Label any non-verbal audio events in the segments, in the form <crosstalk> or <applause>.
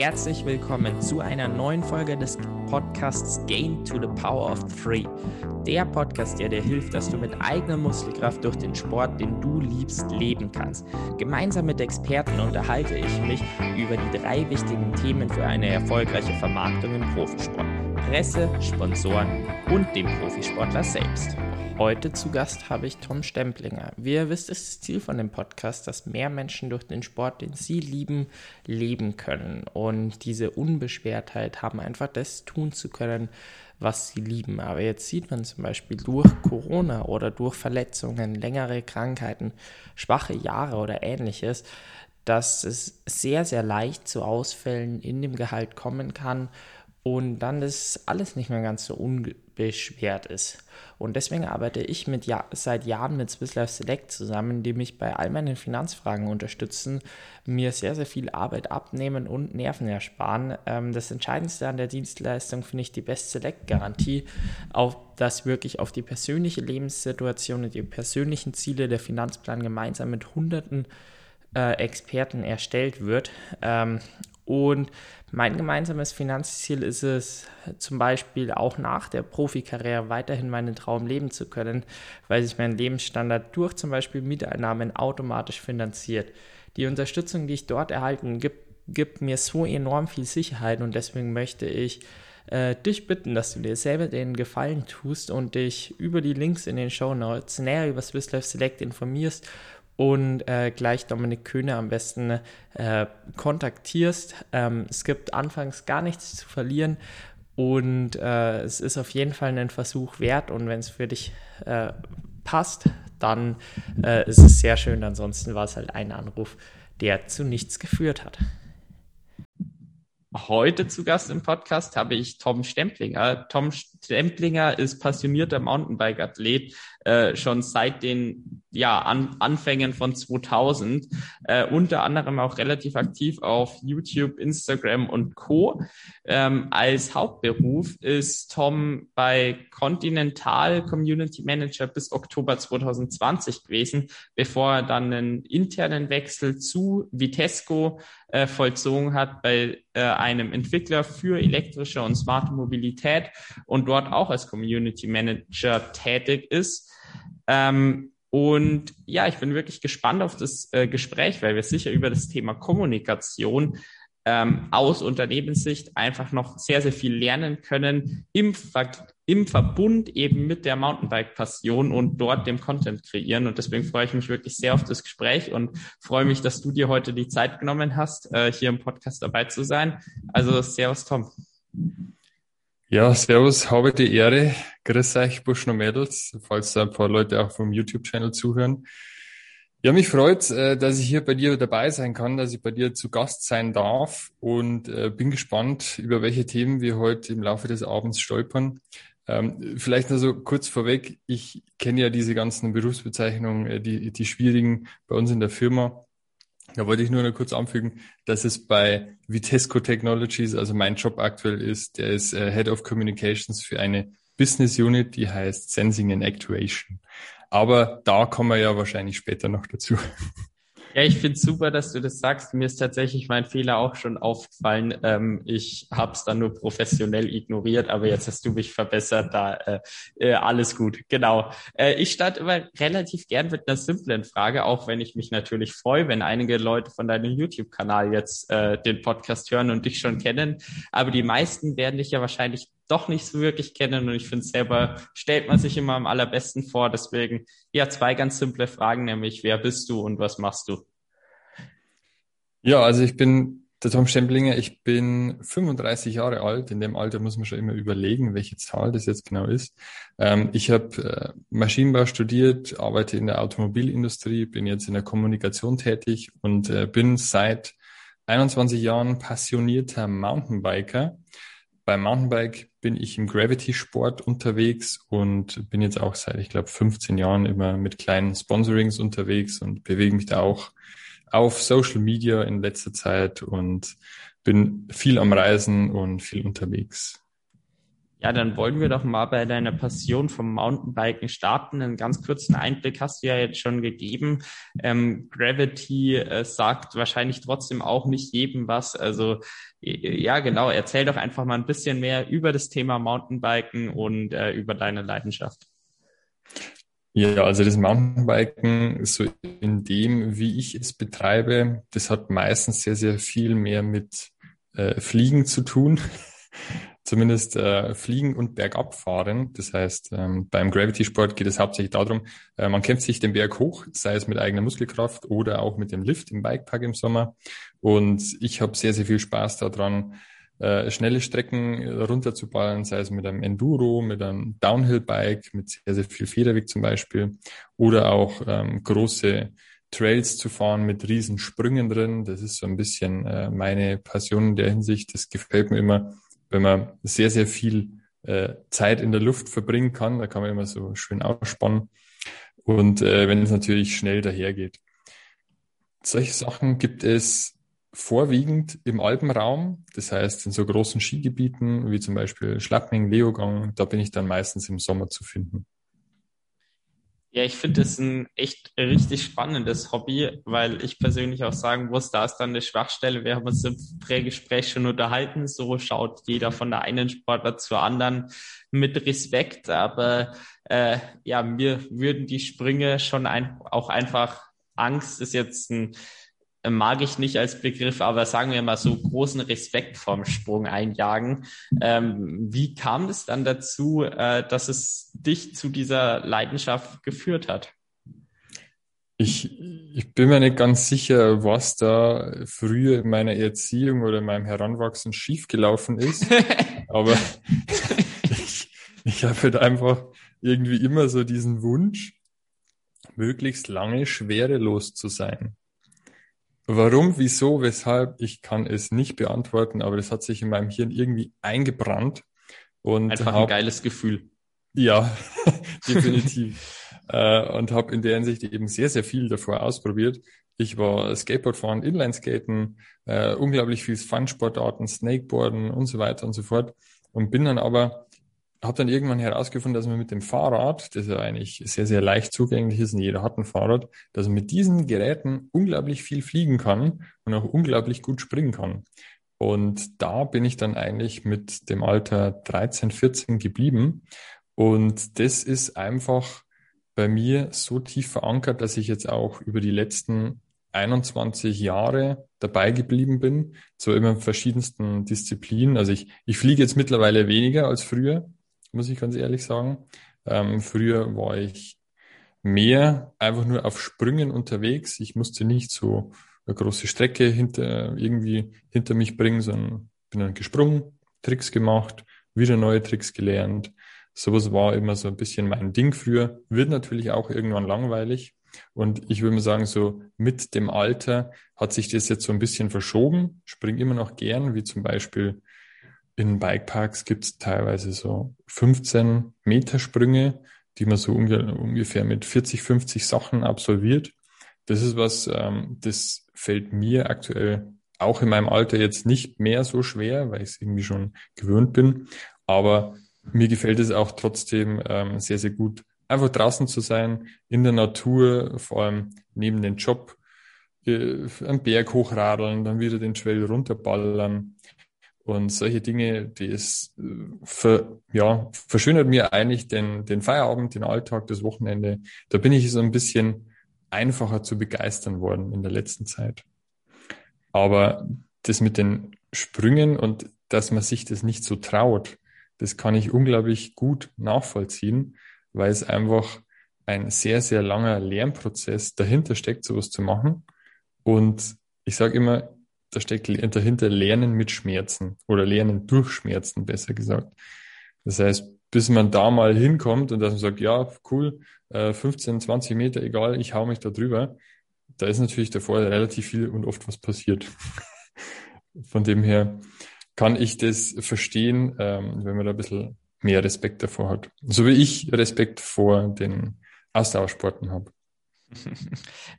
Herzlich willkommen zu einer neuen Folge des Podcasts Gain to the Power of Three. Der Podcast, der dir hilft, dass du mit eigener Muskelkraft durch den Sport, den du liebst, leben kannst. Gemeinsam mit Experten unterhalte ich mich über die drei wichtigen Themen für eine erfolgreiche Vermarktung im Profisport. Presse, Sponsoren und dem Profisportler selbst. Heute zu Gast habe ich Tom Stemplinger. Wie ihr wisst, ist das Ziel von dem Podcast, dass mehr Menschen durch den Sport, den sie lieben, leben können und diese Unbeschwertheit haben, einfach das tun zu können, was sie lieben. Aber jetzt sieht man zum Beispiel durch Corona oder durch Verletzungen, längere Krankheiten, schwache Jahre oder ähnliches, dass es sehr, sehr leicht zu Ausfällen in dem Gehalt kommen kann und dann das alles nicht mehr ganz so unbeschwert ist. Und deswegen arbeite ich mit ja seit Jahren mit Swiss Life Select zusammen, die mich bei all meinen Finanzfragen unterstützen, mir sehr, sehr viel Arbeit abnehmen und Nerven ersparen. Ähm, das Entscheidendste an der Dienstleistung finde ich die Best Select Garantie, auf das wirklich auf die persönliche Lebenssituation und die persönlichen Ziele der Finanzplan gemeinsam mit hunderten äh, Experten erstellt wird. Und mein gemeinsames Finanzziel ist es, zum Beispiel auch nach der Profikarriere weiterhin meinen Traum leben zu können, weil sich mein Lebensstandard durch zum Beispiel Mieteinnahmen automatisch finanziert. Die Unterstützung, die ich dort erhalten, gibt, gibt mir so enorm viel Sicherheit und deswegen möchte ich äh, dich bitten, dass du dir selber den Gefallen tust und dich über die Links in den Show Notes näher über Swiss Life Select informierst und äh, gleich Dominik Köhne am besten äh, kontaktierst. Ähm, es gibt anfangs gar nichts zu verlieren und äh, es ist auf jeden Fall einen Versuch wert und wenn es für dich äh, passt, dann äh, ist es sehr schön. Ansonsten war es halt ein Anruf, der zu nichts geführt hat. Heute zu Gast im Podcast habe ich Tom Stemplinger. Tom Stemplinger ist passionierter Mountainbike-Athlet, äh, schon seit den ja, An Anfängen von 2000, äh, unter anderem auch relativ aktiv auf YouTube, Instagram und Co. Ähm, als Hauptberuf ist Tom bei Continental Community Manager bis Oktober 2020 gewesen, bevor er dann einen internen Wechsel zu Vitesco äh, vollzogen hat bei äh, einem Entwickler für elektrische und smarte Mobilität und dort auch als Community Manager tätig ist. Ähm, und ja, ich bin wirklich gespannt auf das äh, Gespräch, weil wir sicher über das Thema Kommunikation ähm, aus Unternehmenssicht einfach noch sehr, sehr viel lernen können im, Ver im Verbund eben mit der Mountainbike-Passion und dort dem Content kreieren. Und deswegen freue ich mich wirklich sehr auf das Gespräch und freue mich, dass du dir heute die Zeit genommen hast, äh, hier im Podcast dabei zu sein. Also, Servus, Tom. Ja, servus, habe die Ehre. Grüß euch, Buschner Mädels, falls ein paar Leute auch vom YouTube-Channel zuhören. Ja, mich freut, äh, dass ich hier bei dir dabei sein kann, dass ich bei dir zu Gast sein darf und äh, bin gespannt, über welche Themen wir heute im Laufe des Abends stolpern. Ähm, vielleicht nur so kurz vorweg, ich kenne ja diese ganzen Berufsbezeichnungen, äh, die, die schwierigen bei uns in der Firma. Da wollte ich nur noch kurz anfügen, dass es bei Vitesco Technologies, also mein Job aktuell ist, der ist äh, Head of Communications für eine Business Unit, die heißt Sensing and Actuation. Aber da kommen wir ja wahrscheinlich später noch dazu. Ja, ich finde super, dass du das sagst. Mir ist tatsächlich mein Fehler auch schon aufgefallen. Ähm, ich habe es dann nur professionell ignoriert, aber jetzt hast du mich verbessert. Da äh, äh, alles gut. Genau. Äh, ich starte immer relativ gern mit einer simplen Frage, auch wenn ich mich natürlich freue, wenn einige Leute von deinem YouTube-Kanal jetzt äh, den Podcast hören und dich schon kennen. Aber die meisten werden dich ja wahrscheinlich doch nicht so wirklich kennen. Und ich finde selber stellt man sich immer am allerbesten vor. Deswegen ja zwei ganz simple Fragen, nämlich wer bist du und was machst du? Ja, also ich bin der Tom Stemplinger. Ich bin 35 Jahre alt. In dem Alter muss man schon immer überlegen, welche Zahl das jetzt genau ist. Ähm, ich habe äh, Maschinenbau studiert, arbeite in der Automobilindustrie, bin jetzt in der Kommunikation tätig und äh, bin seit 21 Jahren passionierter Mountainbiker. Beim Mountainbike bin ich im Gravity-Sport unterwegs und bin jetzt auch seit, ich glaube, 15 Jahren immer mit kleinen Sponsorings unterwegs und bewege mich da auch auf Social Media in letzter Zeit und bin viel am Reisen und viel unterwegs. Ja, dann wollen wir doch mal bei deiner Passion vom Mountainbiken starten. Einen ganz kurzen Einblick hast du ja jetzt schon gegeben. Ähm, Gravity äh, sagt wahrscheinlich trotzdem auch nicht jedem was. Also ja, genau. Erzähl doch einfach mal ein bisschen mehr über das Thema Mountainbiken und äh, über deine Leidenschaft. Ja, also das Mountainbiken, so in dem, wie ich es betreibe, das hat meistens sehr, sehr viel mehr mit äh, Fliegen zu tun zumindest äh, fliegen und bergab fahren. Das heißt, ähm, beim Gravity-Sport geht es hauptsächlich darum, äh, man kämpft sich den Berg hoch, sei es mit eigener Muskelkraft oder auch mit dem Lift im Bikepark im Sommer. Und ich habe sehr, sehr viel Spaß daran, äh, schnelle Strecken runterzuballern, sei es mit einem Enduro, mit einem Downhill-Bike, mit sehr, sehr viel Federweg zum Beispiel oder auch ähm, große Trails zu fahren mit riesen Sprüngen drin. Das ist so ein bisschen äh, meine Passion in der Hinsicht. Das gefällt mir immer wenn man sehr, sehr viel äh, Zeit in der Luft verbringen kann, da kann man immer so schön ausspannen. Und äh, wenn es natürlich schnell dahergeht. Solche Sachen gibt es vorwiegend im Alpenraum, das heißt in so großen Skigebieten wie zum Beispiel Schlappming, Leogang, da bin ich dann meistens im Sommer zu finden. Ja, ich finde das ein echt richtig spannendes Hobby, weil ich persönlich auch sagen muss, da ist dann eine Schwachstelle. Wir haben uns im Prägespräch schon unterhalten. So schaut jeder von der einen Sportler zur anderen mit Respekt. Aber äh, ja, mir würden die Sprünge schon ein, auch einfach Angst ist jetzt ein mag ich nicht als Begriff, aber sagen wir mal so großen Respekt vorm Sprung einjagen. Ähm, wie kam es dann dazu, äh, dass es dich zu dieser Leidenschaft geführt hat? Ich, ich bin mir nicht ganz sicher, was da früher in meiner Erziehung oder in meinem Heranwachsen schiefgelaufen ist. <laughs> aber ich, ich habe halt einfach irgendwie immer so diesen Wunsch, möglichst lange schwerelos zu sein. Warum, wieso, weshalb, ich kann es nicht beantworten, aber das hat sich in meinem Hirn irgendwie eingebrannt. Und Einfach hab, ein geiles Gefühl. Ja, <laughs> definitiv. <laughs> äh, und habe in der Hinsicht eben sehr, sehr viel davor ausprobiert. Ich war Skateboardfahren, Inlineskaten, äh, unglaublich viel Fun-Sportarten, Snakeboarden und so weiter und so fort. Und bin dann aber habe dann irgendwann herausgefunden, dass man mit dem Fahrrad, das ja eigentlich sehr, sehr leicht zugänglich ist und jeder hat ein Fahrrad, dass man mit diesen Geräten unglaublich viel fliegen kann und auch unglaublich gut springen kann. Und da bin ich dann eigentlich mit dem Alter 13, 14 geblieben. Und das ist einfach bei mir so tief verankert, dass ich jetzt auch über die letzten 21 Jahre dabei geblieben bin, so immer in verschiedensten Disziplinen. Also ich, ich fliege jetzt mittlerweile weniger als früher, muss ich ganz ehrlich sagen. Ähm, früher war ich mehr einfach nur auf Sprüngen unterwegs. Ich musste nicht so eine große Strecke hinter irgendwie hinter mich bringen, sondern bin dann gesprungen, Tricks gemacht, wieder neue Tricks gelernt. Sowas war immer so ein bisschen mein Ding früher. Wird natürlich auch irgendwann langweilig. Und ich würde mal sagen, so mit dem Alter hat sich das jetzt so ein bisschen verschoben. Spring immer noch gern, wie zum Beispiel in Bikeparks gibt es teilweise so 15 Meter Sprünge, die man so ungefähr mit 40, 50 Sachen absolviert. Das ist was, ähm, das fällt mir aktuell auch in meinem Alter jetzt nicht mehr so schwer, weil ich es irgendwie schon gewöhnt bin. Aber mir gefällt es auch trotzdem ähm, sehr, sehr gut, einfach draußen zu sein, in der Natur, vor allem neben dem Job, äh, am Berg hochradeln, dann wieder den Trail runterballern. Und solche Dinge, die es äh, ver, ja, verschönert mir eigentlich den, den Feierabend, den Alltag, das Wochenende. Da bin ich so ein bisschen einfacher zu begeistern worden in der letzten Zeit. Aber das mit den Sprüngen und dass man sich das nicht so traut, das kann ich unglaublich gut nachvollziehen, weil es einfach ein sehr, sehr langer Lernprozess dahinter steckt, sowas zu machen. Und ich sage immer, da steckt dahinter Lernen mit Schmerzen oder Lernen durch Schmerzen, besser gesagt. Das heißt, bis man da mal hinkommt und dass man sagt, ja, cool, 15, äh, 20 Meter, egal, ich hau mich da drüber, da ist natürlich davor relativ viel und oft was passiert. <laughs> Von dem her kann ich das verstehen, ähm, wenn man da ein bisschen mehr Respekt davor hat. So wie ich Respekt vor den Ausdauersporten habe.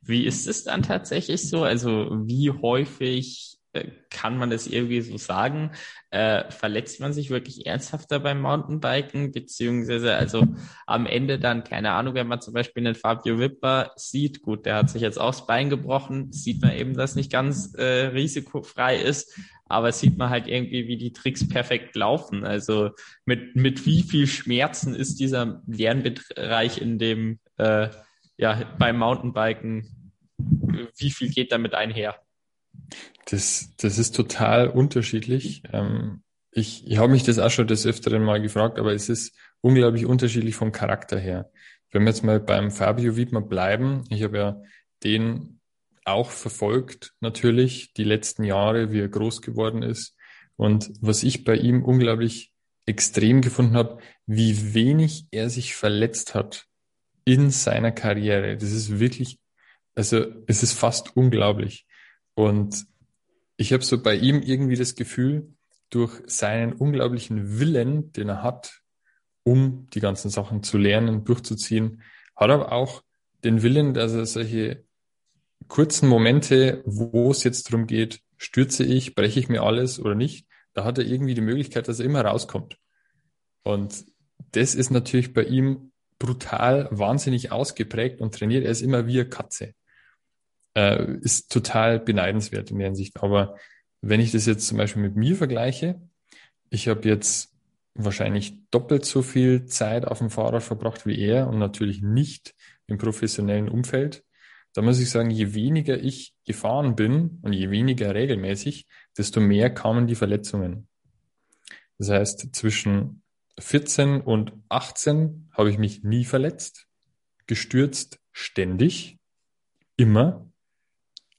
Wie ist es dann tatsächlich so? Also wie häufig äh, kann man das irgendwie so sagen? Äh, verletzt man sich wirklich ernsthafter beim Mountainbiken? Beziehungsweise, also am Ende dann, keine Ahnung, wenn man zum Beispiel einen Fabio Wipper sieht, gut, der hat sich jetzt das Bein gebrochen, sieht man eben, dass nicht ganz äh, risikofrei ist, aber sieht man halt irgendwie, wie die Tricks perfekt laufen. Also mit, mit wie viel Schmerzen ist dieser Lernbereich in dem, äh, ja, beim Mountainbiken, wie viel geht damit einher? Das, das ist total unterschiedlich. Ähm, ich ich habe mich das auch schon des Öfteren mal gefragt, aber es ist unglaublich unterschiedlich vom Charakter her. Wenn wir jetzt mal beim Fabio Wiedmer bleiben, ich habe ja den auch verfolgt, natürlich, die letzten Jahre, wie er groß geworden ist. Und was ich bei ihm unglaublich extrem gefunden habe, wie wenig er sich verletzt hat in seiner Karriere. Das ist wirklich, also es ist fast unglaublich. Und ich habe so bei ihm irgendwie das Gefühl, durch seinen unglaublichen Willen, den er hat, um die ganzen Sachen zu lernen, durchzuziehen, hat er auch den Willen, dass er solche kurzen Momente, wo es jetzt darum geht, stürze ich, breche ich mir alles oder nicht, da hat er irgendwie die Möglichkeit, dass er immer rauskommt. Und das ist natürlich bei ihm brutal, wahnsinnig ausgeprägt und trainiert. Er ist immer wie eine Katze äh, ist total beneidenswert in der Hinsicht. Aber wenn ich das jetzt zum Beispiel mit mir vergleiche, ich habe jetzt wahrscheinlich doppelt so viel Zeit auf dem Fahrrad verbracht wie er und natürlich nicht im professionellen Umfeld. Da muss ich sagen, je weniger ich gefahren bin und je weniger regelmäßig, desto mehr kamen die Verletzungen. Das heißt, zwischen 14 und 18 habe ich mich nie verletzt, gestürzt ständig, immer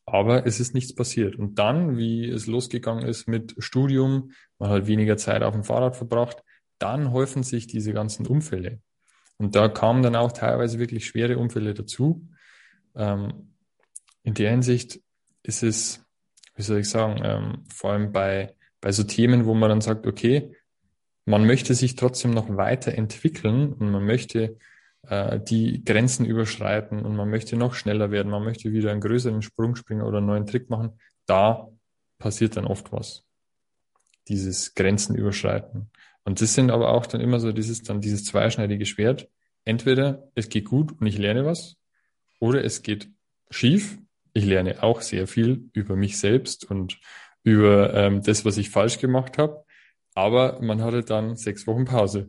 aber es ist nichts passiert. Und dann, wie es losgegangen ist mit Studium, man hat weniger Zeit auf dem Fahrrad verbracht, dann häufen sich diese ganzen Unfälle. Und da kamen dann auch teilweise wirklich schwere Unfälle dazu. Ähm, in der Hinsicht ist es, wie soll ich sagen, ähm, vor allem bei, bei so Themen, wo man dann sagt, okay, man möchte sich trotzdem noch weiterentwickeln und man möchte äh, die Grenzen überschreiten und man möchte noch schneller werden, man möchte wieder einen größeren Sprung springen oder einen neuen Trick machen, da passiert dann oft was. Dieses Grenzen überschreiten. Und das sind aber auch dann immer so dieses, dann dieses zweischneidige Schwert. Entweder es geht gut und ich lerne was, oder es geht schief. Ich lerne auch sehr viel über mich selbst und über ähm, das, was ich falsch gemacht habe. Aber man hatte dann sechs Wochen Pause.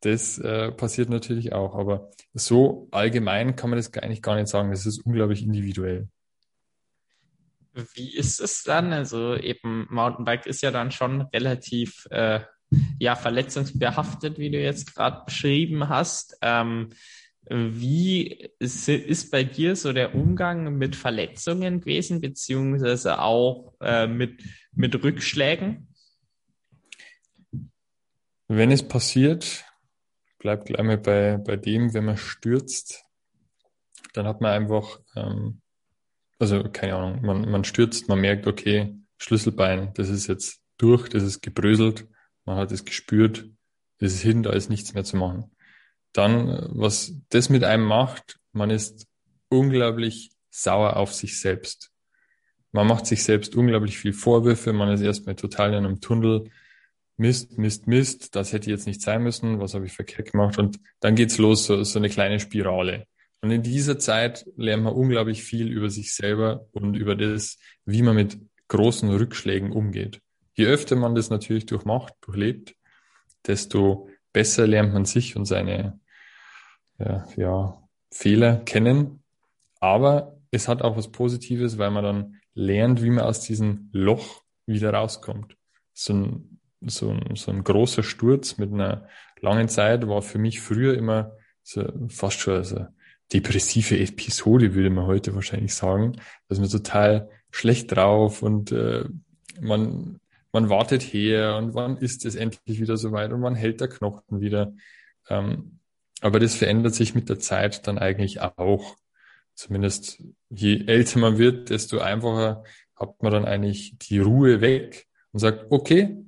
Das äh, passiert natürlich auch. Aber so allgemein kann man das eigentlich gar nicht sagen. Das ist unglaublich individuell. Wie ist es dann? Also eben Mountainbike ist ja dann schon relativ äh, ja verletzungsbehaftet, wie du jetzt gerade beschrieben hast. Ähm, wie ist, ist, bei dir so der Umgang mit Verletzungen gewesen, beziehungsweise auch äh, mit, mit Rückschlägen? Wenn es passiert, bleibt gleich mal bei, bei dem, wenn man stürzt, dann hat man einfach, ähm, also keine Ahnung, man, man stürzt, man merkt, okay, Schlüsselbein, das ist jetzt durch, das ist gebröselt, man hat es gespürt, das ist hin, da ist nichts mehr zu machen. Dann, was das mit einem macht, man ist unglaublich sauer auf sich selbst. Man macht sich selbst unglaublich viel Vorwürfe, man ist erstmal total in einem Tunnel, Mist, Mist, Mist, das hätte jetzt nicht sein müssen, was habe ich verkehrt gemacht? Und dann geht's los, so, so eine kleine Spirale. Und in dieser Zeit lernt man unglaublich viel über sich selber und über das, wie man mit großen Rückschlägen umgeht. Je öfter man das natürlich durchmacht, durchlebt, desto besser lernt man sich und seine ja, ja, Fehler kennen. Aber es hat auch was Positives, weil man dann lernt, wie man aus diesem Loch wieder rauskommt. So ein so ein, so ein großer Sturz mit einer langen Zeit war für mich früher immer so fast schon so depressive Episode, würde man heute wahrscheinlich sagen, dass man total schlecht drauf und äh, man, man wartet her und wann ist es endlich wieder soweit und wann hält der Knochen wieder. Ähm, aber das verändert sich mit der Zeit dann eigentlich auch. Zumindest je älter man wird, desto einfacher hat man dann eigentlich die Ruhe weg und sagt, okay,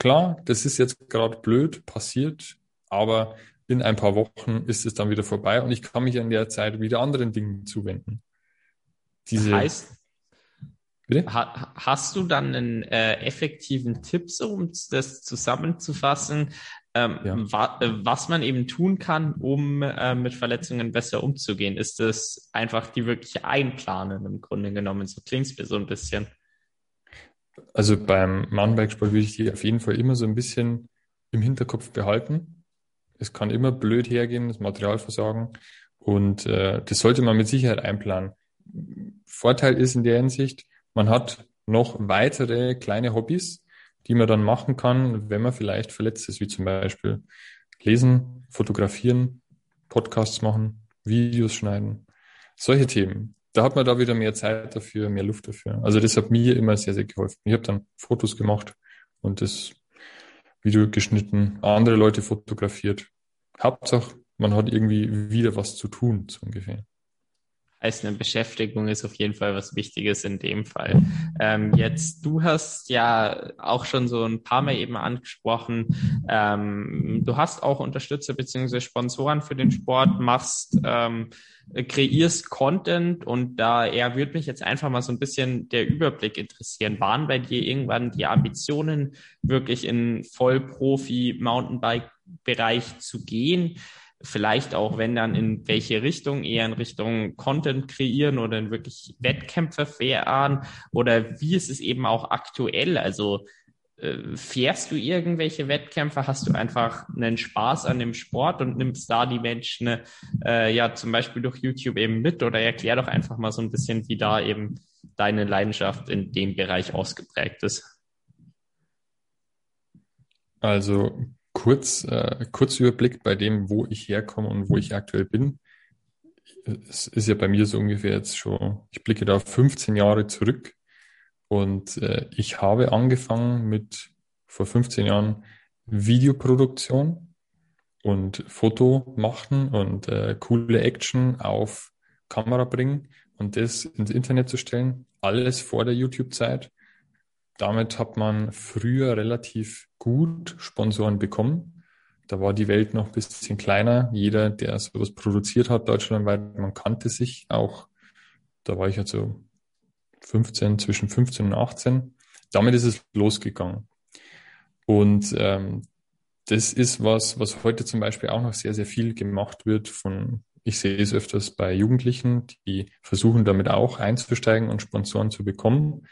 klar, das ist jetzt gerade blöd passiert, aber in ein paar Wochen ist es dann wieder vorbei und ich kann mich in der Zeit wieder anderen Dingen zuwenden. Diese, heißt, Ha hast du dann einen äh, effektiven Tipp, so, um das zusammenzufassen, ähm, ja. wa äh, was man eben tun kann, um äh, mit Verletzungen besser umzugehen? Ist das einfach die wirkliche Einplanen im Grunde genommen? So klingt es mir so ein bisschen. Also beim Mountainbikesport würde ich die auf jeden Fall immer so ein bisschen im Hinterkopf behalten. Es kann immer blöd hergehen, das Materialversagen. Und äh, das sollte man mit Sicherheit einplanen. Vorteil ist in der Hinsicht, man hat noch weitere kleine Hobbys, die man dann machen kann, wenn man vielleicht verletzt ist, wie zum Beispiel lesen, fotografieren, Podcasts machen, Videos schneiden, solche Themen. Da hat man da wieder mehr Zeit dafür, mehr Luft dafür. Also das hat mir immer sehr, sehr geholfen. Ich habe dann Fotos gemacht und das Video geschnitten, andere Leute fotografiert. Hauptsache, man hat irgendwie wieder was zu tun, so ungefähr heißt, eine Beschäftigung ist auf jeden Fall was Wichtiges in dem Fall. Ähm, jetzt, du hast ja auch schon so ein paar Mal eben angesprochen, ähm, du hast auch Unterstützer beziehungsweise Sponsoren für den Sport, machst, ähm, kreierst Content und da er würde mich jetzt einfach mal so ein bisschen der Überblick interessieren. Waren bei dir irgendwann die Ambitionen, wirklich in Vollprofi-Mountainbike-Bereich zu gehen? Vielleicht auch, wenn dann in welche Richtung, eher in Richtung Content kreieren oder in wirklich Wettkämpfe fahren oder wie ist es eben auch aktuell? Also äh, fährst du irgendwelche Wettkämpfe? Hast du einfach einen Spaß an dem Sport und nimmst da die Menschen äh, ja zum Beispiel durch YouTube eben mit oder erklär doch einfach mal so ein bisschen, wie da eben deine Leidenschaft in dem Bereich ausgeprägt ist. Also kurz, äh, kurz Überblick bei dem, wo ich herkomme und wo ich aktuell bin. Es ist ja bei mir so ungefähr jetzt schon, ich blicke da 15 Jahre zurück und äh, ich habe angefangen mit vor 15 Jahren Videoproduktion und Foto machen und äh, coole Action auf Kamera bringen und das ins Internet zu stellen. Alles vor der YouTube-Zeit. Damit hat man früher relativ gut Sponsoren bekommen. Da war die Welt noch ein bisschen kleiner. Jeder, der sowas produziert hat, deutschlandweit, man kannte sich auch. Da war ich also 15, zwischen 15 und 18. Damit ist es losgegangen. Und ähm, das ist was, was heute zum Beispiel auch noch sehr, sehr viel gemacht wird von, ich sehe es öfters bei Jugendlichen, die versuchen damit auch einzusteigen und Sponsoren zu bekommen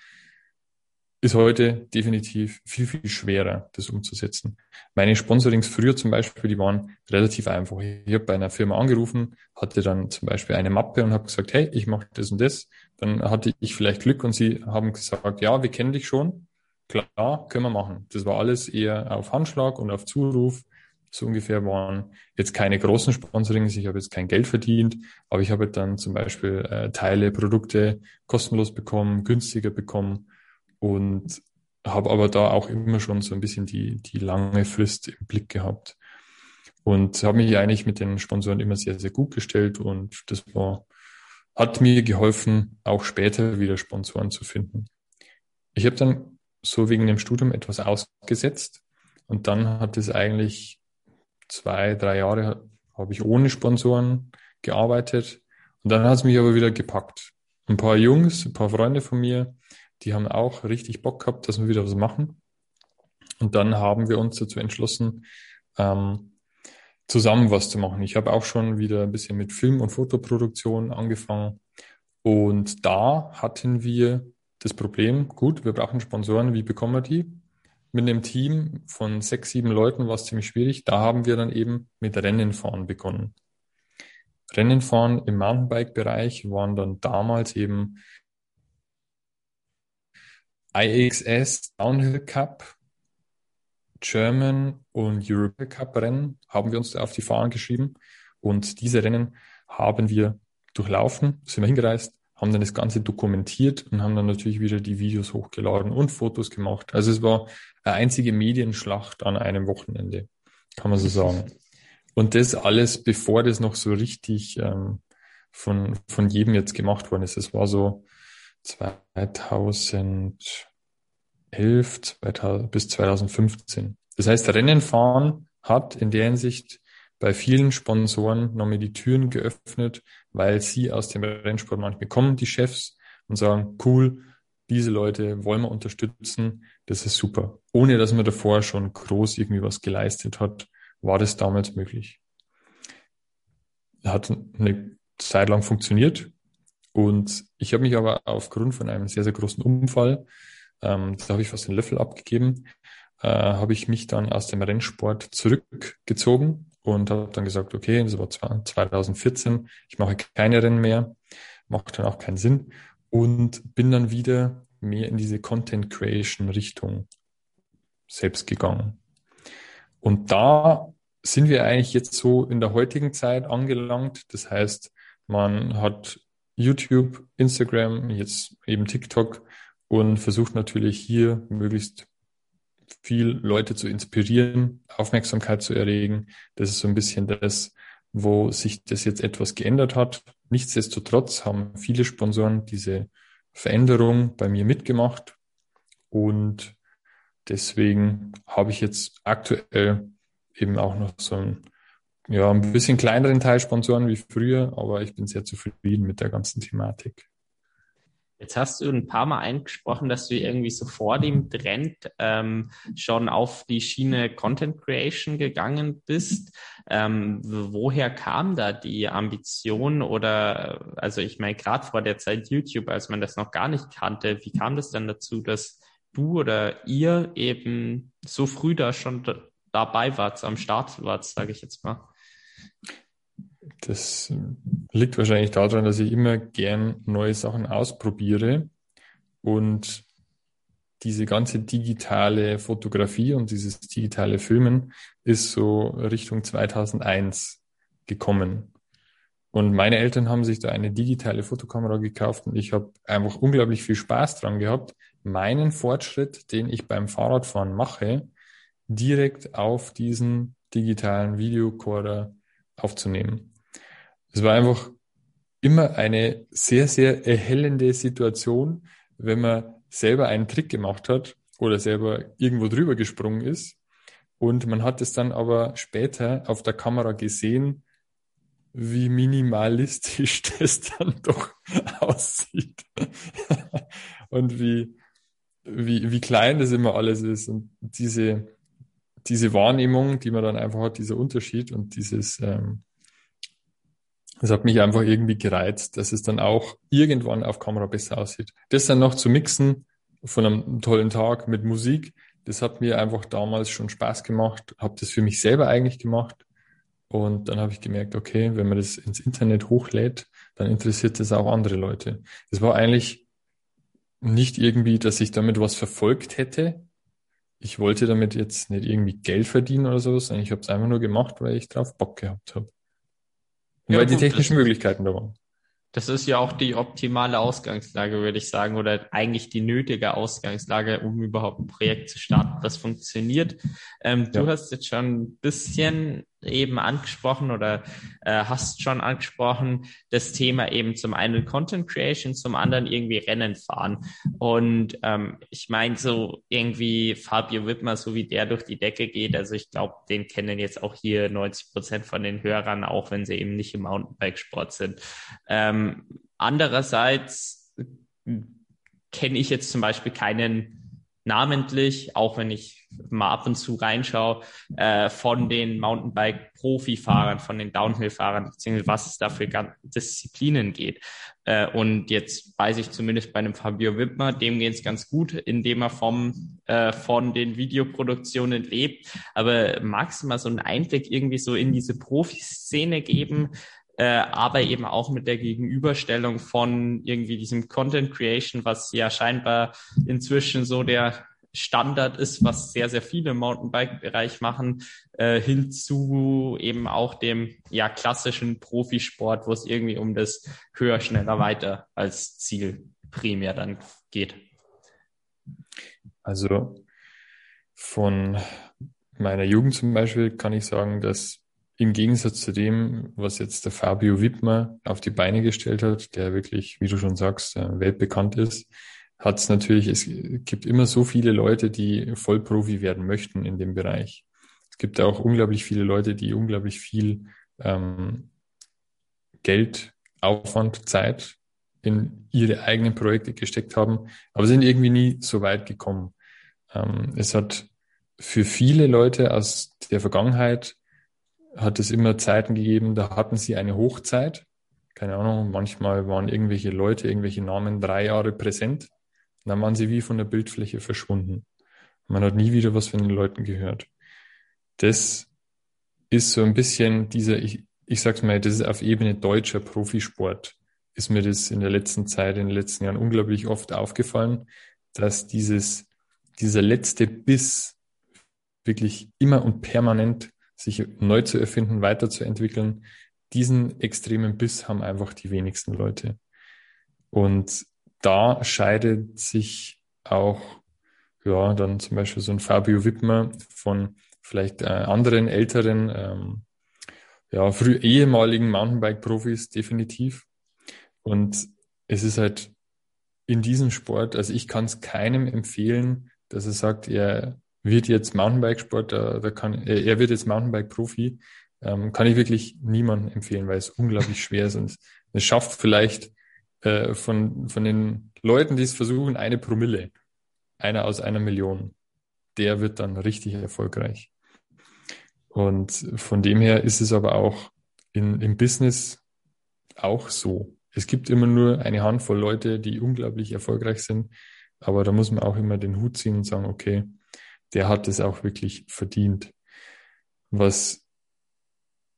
ist heute definitiv viel, viel schwerer, das umzusetzen. Meine Sponsorings früher zum Beispiel, die waren relativ einfach. Ich habe bei einer Firma angerufen, hatte dann zum Beispiel eine Mappe und habe gesagt, hey, ich mache das und das. Dann hatte ich vielleicht Glück und sie haben gesagt, ja, wir kennen dich schon. Klar, können wir machen. Das war alles eher auf Handschlag und auf Zuruf. So ungefähr waren jetzt keine großen Sponsorings. Ich habe jetzt kein Geld verdient, aber ich habe dann zum Beispiel äh, Teile, Produkte kostenlos bekommen, günstiger bekommen und habe aber da auch immer schon so ein bisschen die, die lange Frist im Blick gehabt. Und habe mich eigentlich mit den Sponsoren immer sehr, sehr gut gestellt und das war, hat mir geholfen, auch später wieder Sponsoren zu finden. Ich habe dann so wegen dem Studium etwas ausgesetzt und dann hat es eigentlich zwei, drei Jahre habe ich ohne Sponsoren gearbeitet und dann hat es mich aber wieder gepackt. Ein paar Jungs, ein paar Freunde von mir, die haben auch richtig Bock gehabt, dass wir wieder was machen. Und dann haben wir uns dazu entschlossen, ähm, zusammen was zu machen. Ich habe auch schon wieder ein bisschen mit Film- und Fotoproduktion angefangen. Und da hatten wir das Problem, gut, wir brauchen Sponsoren, wie bekommen wir die? Mit einem Team von sechs, sieben Leuten war es ziemlich schwierig. Da haben wir dann eben mit Rennenfahren begonnen. Rennenfahren im Mountainbike-Bereich waren dann damals eben IXS Downhill Cup, German und European Cup Rennen haben wir uns auf die Fahnen geschrieben. Und diese Rennen haben wir durchlaufen, sind wir hingereist, haben dann das Ganze dokumentiert und haben dann natürlich wieder die Videos hochgeladen und Fotos gemacht. Also es war eine einzige Medienschlacht an einem Wochenende, kann man so sagen. Und das alles, bevor das noch so richtig ähm, von, von jedem jetzt gemacht worden ist. Es war so 2011 2000, bis 2015. Das heißt, Rennenfahren hat in der Hinsicht bei vielen Sponsoren nochmal die Türen geöffnet, weil sie aus dem Rennsport manchmal kommen, die Chefs, und sagen, cool, diese Leute wollen wir unterstützen, das ist super. Ohne dass man davor schon groß irgendwie was geleistet hat, war das damals möglich. Hat eine Zeit lang funktioniert und ich habe mich aber aufgrund von einem sehr, sehr großen Unfall, ähm, da habe ich fast den Löffel abgegeben, äh, habe ich mich dann aus dem Rennsport zurückgezogen und habe dann gesagt, okay, das war 2014, ich mache keine Rennen mehr, macht dann auch keinen Sinn und bin dann wieder mehr in diese Content Creation Richtung selbst gegangen. Und da sind wir eigentlich jetzt so in der heutigen Zeit angelangt. Das heißt, man hat YouTube, Instagram, jetzt eben TikTok und versucht natürlich hier möglichst viel Leute zu inspirieren, Aufmerksamkeit zu erregen. Das ist so ein bisschen das, wo sich das jetzt etwas geändert hat. Nichtsdestotrotz haben viele Sponsoren diese Veränderung bei mir mitgemacht und deswegen habe ich jetzt aktuell eben auch noch so ein ja, ein bisschen kleineren Teil Sponsoren wie früher, aber ich bin sehr zufrieden mit der ganzen Thematik. Jetzt hast du ein paar Mal eingesprochen, dass du irgendwie so vor dem Trend ähm, schon auf die Schiene Content Creation gegangen bist. Ähm, woher kam da die Ambition oder, also ich meine, gerade vor der Zeit YouTube, als man das noch gar nicht kannte, wie kam das dann dazu, dass du oder ihr eben so früh da schon dabei wart, am Start wart, sage ich jetzt mal? Das liegt wahrscheinlich daran, dass ich immer gern neue Sachen ausprobiere und diese ganze digitale Fotografie und dieses digitale Filmen ist so Richtung 2001 gekommen. Und meine Eltern haben sich da eine digitale Fotokamera gekauft und ich habe einfach unglaublich viel Spaß dran gehabt, meinen Fortschritt, den ich beim Fahrradfahren mache, direkt auf diesen digitalen Videorekorder aufzunehmen. Es war einfach immer eine sehr, sehr erhellende Situation, wenn man selber einen Trick gemacht hat oder selber irgendwo drüber gesprungen ist. Und man hat es dann aber später auf der Kamera gesehen, wie minimalistisch <laughs> das dann doch <laughs> aussieht. und wie, wie, wie klein das immer alles ist. Und diese, diese Wahrnehmung, die man dann einfach hat, dieser Unterschied und dieses, ähm, das hat mich einfach irgendwie gereizt, dass es dann auch irgendwann auf Kamera besser aussieht. Das dann noch zu mixen von einem tollen Tag mit Musik, das hat mir einfach damals schon Spaß gemacht, habe das für mich selber eigentlich gemacht und dann habe ich gemerkt, okay, wenn man das ins Internet hochlädt, dann interessiert das auch andere Leute. Das war eigentlich nicht irgendwie, dass ich damit was verfolgt hätte, ich wollte damit jetzt nicht irgendwie Geld verdienen oder sowas, sondern ich habe es einfach nur gemacht, weil ich drauf Bock gehabt habe. Und ja, weil gut, die technischen Möglichkeiten da waren. Das ist ja auch die optimale Ausgangslage, würde ich sagen, oder eigentlich die nötige Ausgangslage, um überhaupt ein Projekt zu starten, das funktioniert. Ähm, ja. Du hast jetzt schon ein bisschen eben angesprochen oder äh, hast schon angesprochen, das Thema eben zum einen Content Creation, zum anderen irgendwie Rennen fahren. Und ähm, ich meine, so irgendwie Fabio Wittmer, so wie der durch die Decke geht, also ich glaube, den kennen jetzt auch hier 90 Prozent von den Hörern, auch wenn sie eben nicht im Mountainbike-Sport sind. Ähm, andererseits kenne ich jetzt zum Beispiel keinen namentlich, auch wenn ich mal ab und zu reinschaue, äh, von den Mountainbike-Profifahrern, von den Downhill-Fahrern, beziehungsweise was es da für Disziplinen geht. Äh, und jetzt weiß ich zumindest bei einem Fabio Wittmer, dem geht es ganz gut, indem er vom, äh, von den Videoproduktionen lebt. Aber magst du mal so einen Einblick irgendwie so in diese Profiszene geben? Äh, aber eben auch mit der Gegenüberstellung von irgendwie diesem Content Creation, was ja scheinbar inzwischen so der Standard ist, was sehr, sehr viele im Mountainbike-Bereich machen, äh, hinzu eben auch dem ja klassischen Profisport, wo es irgendwie um das höher, schneller, weiter als Ziel primär dann geht. Also von meiner Jugend zum Beispiel kann ich sagen, dass im Gegensatz zu dem, was jetzt der Fabio Wittmer auf die Beine gestellt hat, der wirklich, wie du schon sagst, äh, weltbekannt ist, hat es natürlich, es gibt immer so viele Leute, die Vollprofi werden möchten in dem Bereich. Es gibt auch unglaublich viele Leute, die unglaublich viel ähm, Geld, Aufwand, Zeit in ihre eigenen Projekte gesteckt haben, aber sind irgendwie nie so weit gekommen. Ähm, es hat für viele Leute aus der Vergangenheit hat es immer Zeiten gegeben, da hatten sie eine Hochzeit. Keine Ahnung, manchmal waren irgendwelche Leute, irgendwelche Namen drei Jahre präsent. Dann waren sie wie von der Bildfläche verschwunden. Man hat nie wieder was von den Leuten gehört. Das ist so ein bisschen dieser, ich, ich sag's mal, das ist auf Ebene deutscher Profisport, ist mir das in der letzten Zeit, in den letzten Jahren unglaublich oft aufgefallen, dass dieses, dieser letzte Biss wirklich immer und permanent sich neu zu erfinden, weiterzuentwickeln, diesen extremen Biss haben einfach die wenigsten Leute. Und da scheidet sich auch, ja, dann zum Beispiel so ein Fabio Wittmer von vielleicht äh, anderen älteren, ähm, ja, früh ehemaligen Mountainbike-Profis definitiv. Und es ist halt in diesem Sport, also ich kann es keinem empfehlen, dass er sagt, er wird jetzt Mountainbike-Sport, da, da kann, er wird jetzt Mountainbike-Profi, ähm, kann ich wirklich niemandem empfehlen, weil es unglaublich schwer ist und es schafft vielleicht äh, von, von den Leuten, die es versuchen, eine Promille, einer aus einer Million, der wird dann richtig erfolgreich. Und von dem her ist es aber auch in, im Business auch so. Es gibt immer nur eine Handvoll Leute, die unglaublich erfolgreich sind, aber da muss man auch immer den Hut ziehen und sagen, okay, der hat es auch wirklich verdient. Was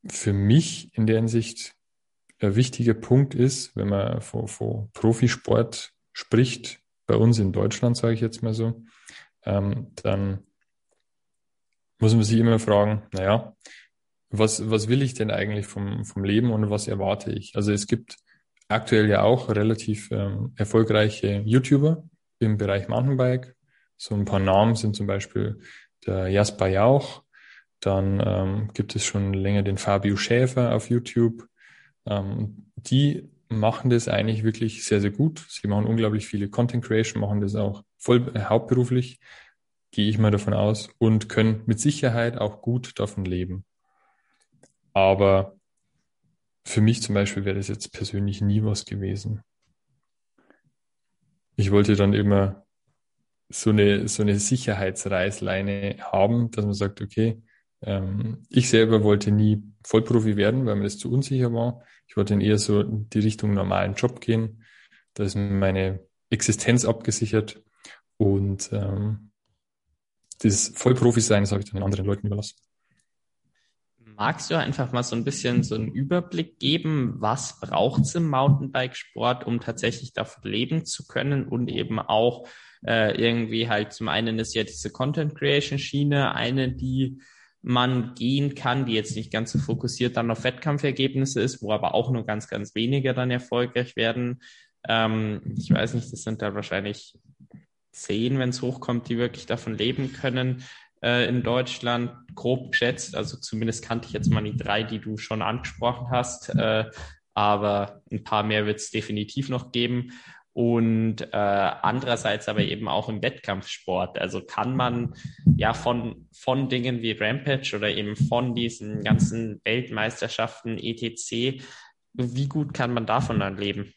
für mich in der Hinsicht ein wichtiger Punkt ist, wenn man von, von Profisport spricht, bei uns in Deutschland, sage ich jetzt mal so, ähm, dann muss man sich immer fragen, naja, was, was will ich denn eigentlich vom, vom Leben und was erwarte ich? Also es gibt aktuell ja auch relativ ähm, erfolgreiche YouTuber im Bereich Mountainbike, so ein paar Namen sind zum Beispiel der Jasper Jauch, dann ähm, gibt es schon länger den Fabio Schäfer auf YouTube. Ähm, die machen das eigentlich wirklich sehr, sehr gut. Sie machen unglaublich viele Content Creation, machen das auch voll äh, hauptberuflich, gehe ich mal davon aus, und können mit Sicherheit auch gut davon leben. Aber für mich zum Beispiel wäre das jetzt persönlich nie was gewesen. Ich wollte dann immer so eine, so eine Sicherheitsreißleine haben, dass man sagt, okay, ähm, ich selber wollte nie Vollprofi werden, weil mir das zu unsicher war. Ich wollte dann eher so in die Richtung normalen Job gehen. Da ist meine Existenz abgesichert und ähm, das Vollprofi-Sein, das habe ich dann anderen Leuten überlassen. Magst du einfach mal so ein bisschen so einen Überblick geben, was braucht es im Mountainbike-Sport, um tatsächlich davon leben zu können und eben auch äh, irgendwie halt zum einen ist ja diese Content Creation Schiene eine, die man gehen kann, die jetzt nicht ganz so fokussiert dann auf Wettkampfergebnisse ist, wo aber auch nur ganz, ganz wenige dann erfolgreich werden. Ähm, ich weiß nicht, das sind da wahrscheinlich zehn, wenn es hochkommt, die wirklich davon leben können äh, in Deutschland, grob geschätzt. Also zumindest kannte ich jetzt mal die drei, die du schon angesprochen hast. Äh, aber ein paar mehr wird es definitiv noch geben und äh, andererseits aber eben auch im Wettkampfsport. Also kann man ja von, von Dingen wie Rampage oder eben von diesen ganzen Weltmeisterschaften etc., wie gut kann man davon dann leben?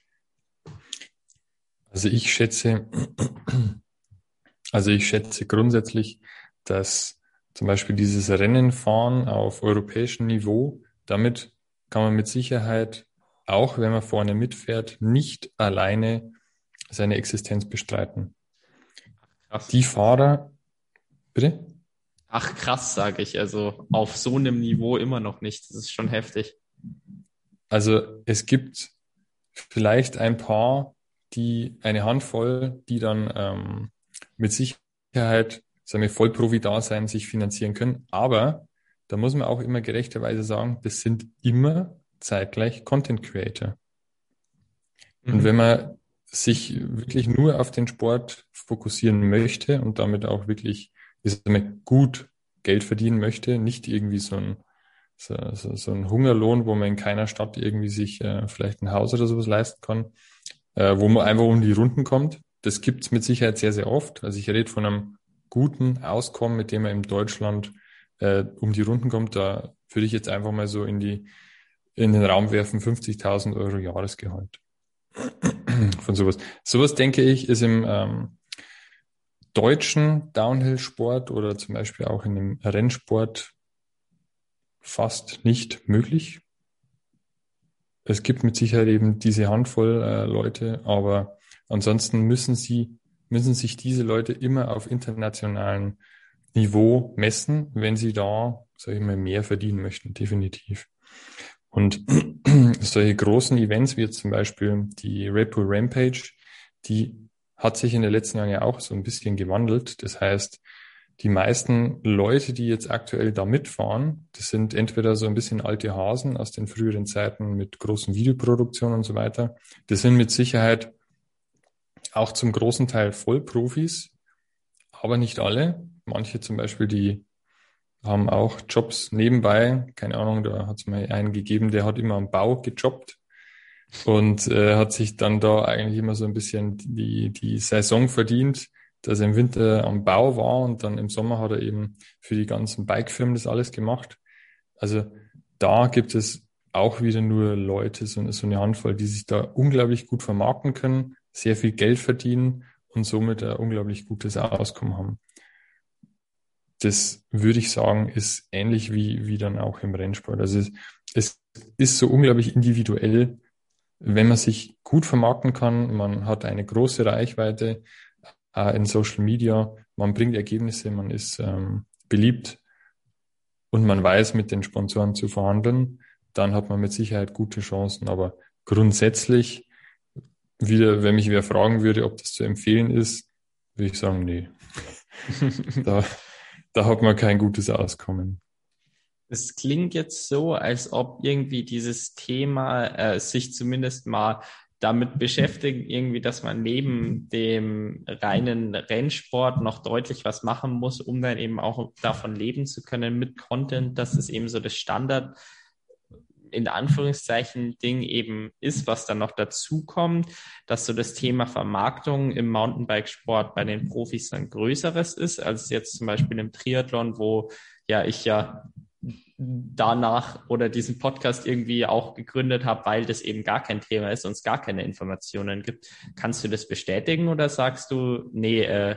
Also ich schätze, also ich schätze grundsätzlich, dass zum Beispiel dieses Rennenfahren auf europäischem Niveau, damit kann man mit Sicherheit, auch wenn man vorne mitfährt, nicht alleine seine Existenz bestreiten. Krass. Die Fahrer, bitte? Ach krass, sage ich. Also auf so einem Niveau immer noch nicht. Das ist schon heftig. Also es gibt vielleicht ein paar, die eine Handvoll, die dann ähm, mit Sicherheit sagen wir, Vollprofi-Dasein sich finanzieren können. Aber da muss man auch immer gerechterweise sagen, das sind immer zeitgleich Content Creator. Mhm. Und wenn man sich wirklich nur auf den Sport fokussieren möchte und damit auch wirklich gut Geld verdienen möchte, nicht irgendwie so ein, so, so, so ein Hungerlohn, wo man in keiner Stadt irgendwie sich äh, vielleicht ein Haus oder sowas leisten kann, äh, wo man einfach um die Runden kommt. Das gibt's mit Sicherheit sehr, sehr oft. Also ich rede von einem guten Auskommen, mit dem man in Deutschland äh, um die Runden kommt. Da würde ich jetzt einfach mal so in die in den Raum werfen, 50.000 Euro Jahresgehalt. Von sowas. Sowas denke ich, ist im ähm, deutschen Downhill-Sport oder zum Beispiel auch in dem Rennsport fast nicht möglich. Es gibt mit Sicherheit eben diese Handvoll äh, Leute, aber ansonsten müssen sie, müssen sich diese Leute immer auf internationalen Niveau messen, wenn sie da, sage ich mal, mehr verdienen möchten, definitiv. Und <clears throat> solche großen Events wie jetzt zum Beispiel die Bull Rampage, die hat sich in den letzten Jahren ja auch so ein bisschen gewandelt. Das heißt, die meisten Leute, die jetzt aktuell da mitfahren, das sind entweder so ein bisschen alte Hasen aus den früheren Zeiten mit großen Videoproduktionen und so weiter. Das sind mit Sicherheit auch zum großen Teil Vollprofis, aber nicht alle. Manche zum Beispiel, die haben auch Jobs nebenbei. Keine Ahnung, da hat es mal einen gegeben, der hat immer am Bau gejobbt und äh, hat sich dann da eigentlich immer so ein bisschen die, die Saison verdient, dass er im Winter am Bau war und dann im Sommer hat er eben für die ganzen Bikefirmen das alles gemacht. Also da gibt es auch wieder nur Leute, so, so eine Handvoll, die sich da unglaublich gut vermarkten können, sehr viel Geld verdienen und somit ein unglaublich gutes Auskommen haben. Das würde ich sagen, ist ähnlich wie, wie dann auch im Rennsport. Also es, es ist so unglaublich individuell, wenn man sich gut vermarkten kann, man hat eine große Reichweite äh, in Social Media, man bringt Ergebnisse, man ist ähm, beliebt und man weiß, mit den Sponsoren zu verhandeln, dann hat man mit Sicherheit gute Chancen. Aber grundsätzlich, wieder, wenn mich wer fragen würde, ob das zu empfehlen ist, würde ich sagen, nee. <laughs> da, da hat man kein gutes Auskommen. Es klingt jetzt so, als ob irgendwie dieses Thema äh, sich zumindest mal damit beschäftigt, irgendwie, dass man neben dem reinen Rennsport noch deutlich was machen muss, um dann eben auch davon leben zu können mit Content. dass es eben so das Standard in Anführungszeichen Ding eben ist, was dann noch dazu kommt, dass so das Thema Vermarktung im Mountainbikesport bei den Profis dann größeres ist, als jetzt zum Beispiel im Triathlon, wo ja ich ja danach oder diesen Podcast irgendwie auch gegründet habe, weil das eben gar kein Thema ist und es gar keine Informationen gibt. Kannst du das bestätigen oder sagst du, nee, äh,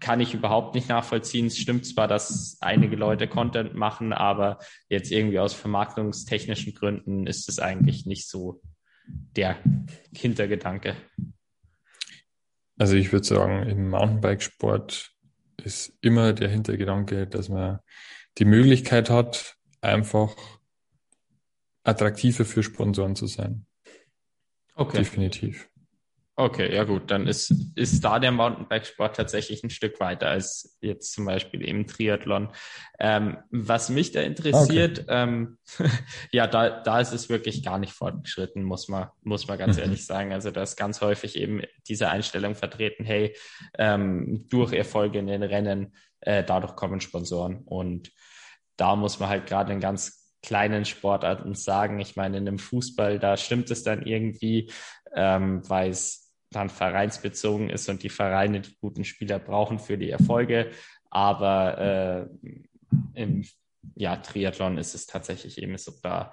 kann ich überhaupt nicht nachvollziehen. Es stimmt zwar, dass einige Leute Content machen, aber jetzt irgendwie aus vermarktungstechnischen Gründen ist es eigentlich nicht so der Hintergedanke. Also ich würde sagen, im Mountainbikesport ist immer der Hintergedanke, dass man die Möglichkeit hat, einfach attraktiver für Sponsoren zu sein. Okay. Definitiv. Okay, ja gut, dann ist, ist da der Mountainbikesport tatsächlich ein Stück weiter als jetzt zum Beispiel im Triathlon. Ähm, was mich da interessiert, okay. ähm, <laughs> ja, da, da ist es wirklich gar nicht fortgeschritten, muss man, muss man ganz ehrlich sagen. Also da ist ganz häufig eben diese Einstellung vertreten, hey, ähm, durch Erfolge in den Rennen, äh, dadurch kommen Sponsoren. Und da muss man halt gerade in ganz kleinen Sportarten sagen, ich meine, in einem Fußball, da stimmt es dann irgendwie, ähm, weil es dann vereinsbezogen ist und die Vereine die guten Spieler brauchen für die Erfolge. Aber äh, im ja, Triathlon ist es tatsächlich eben so, da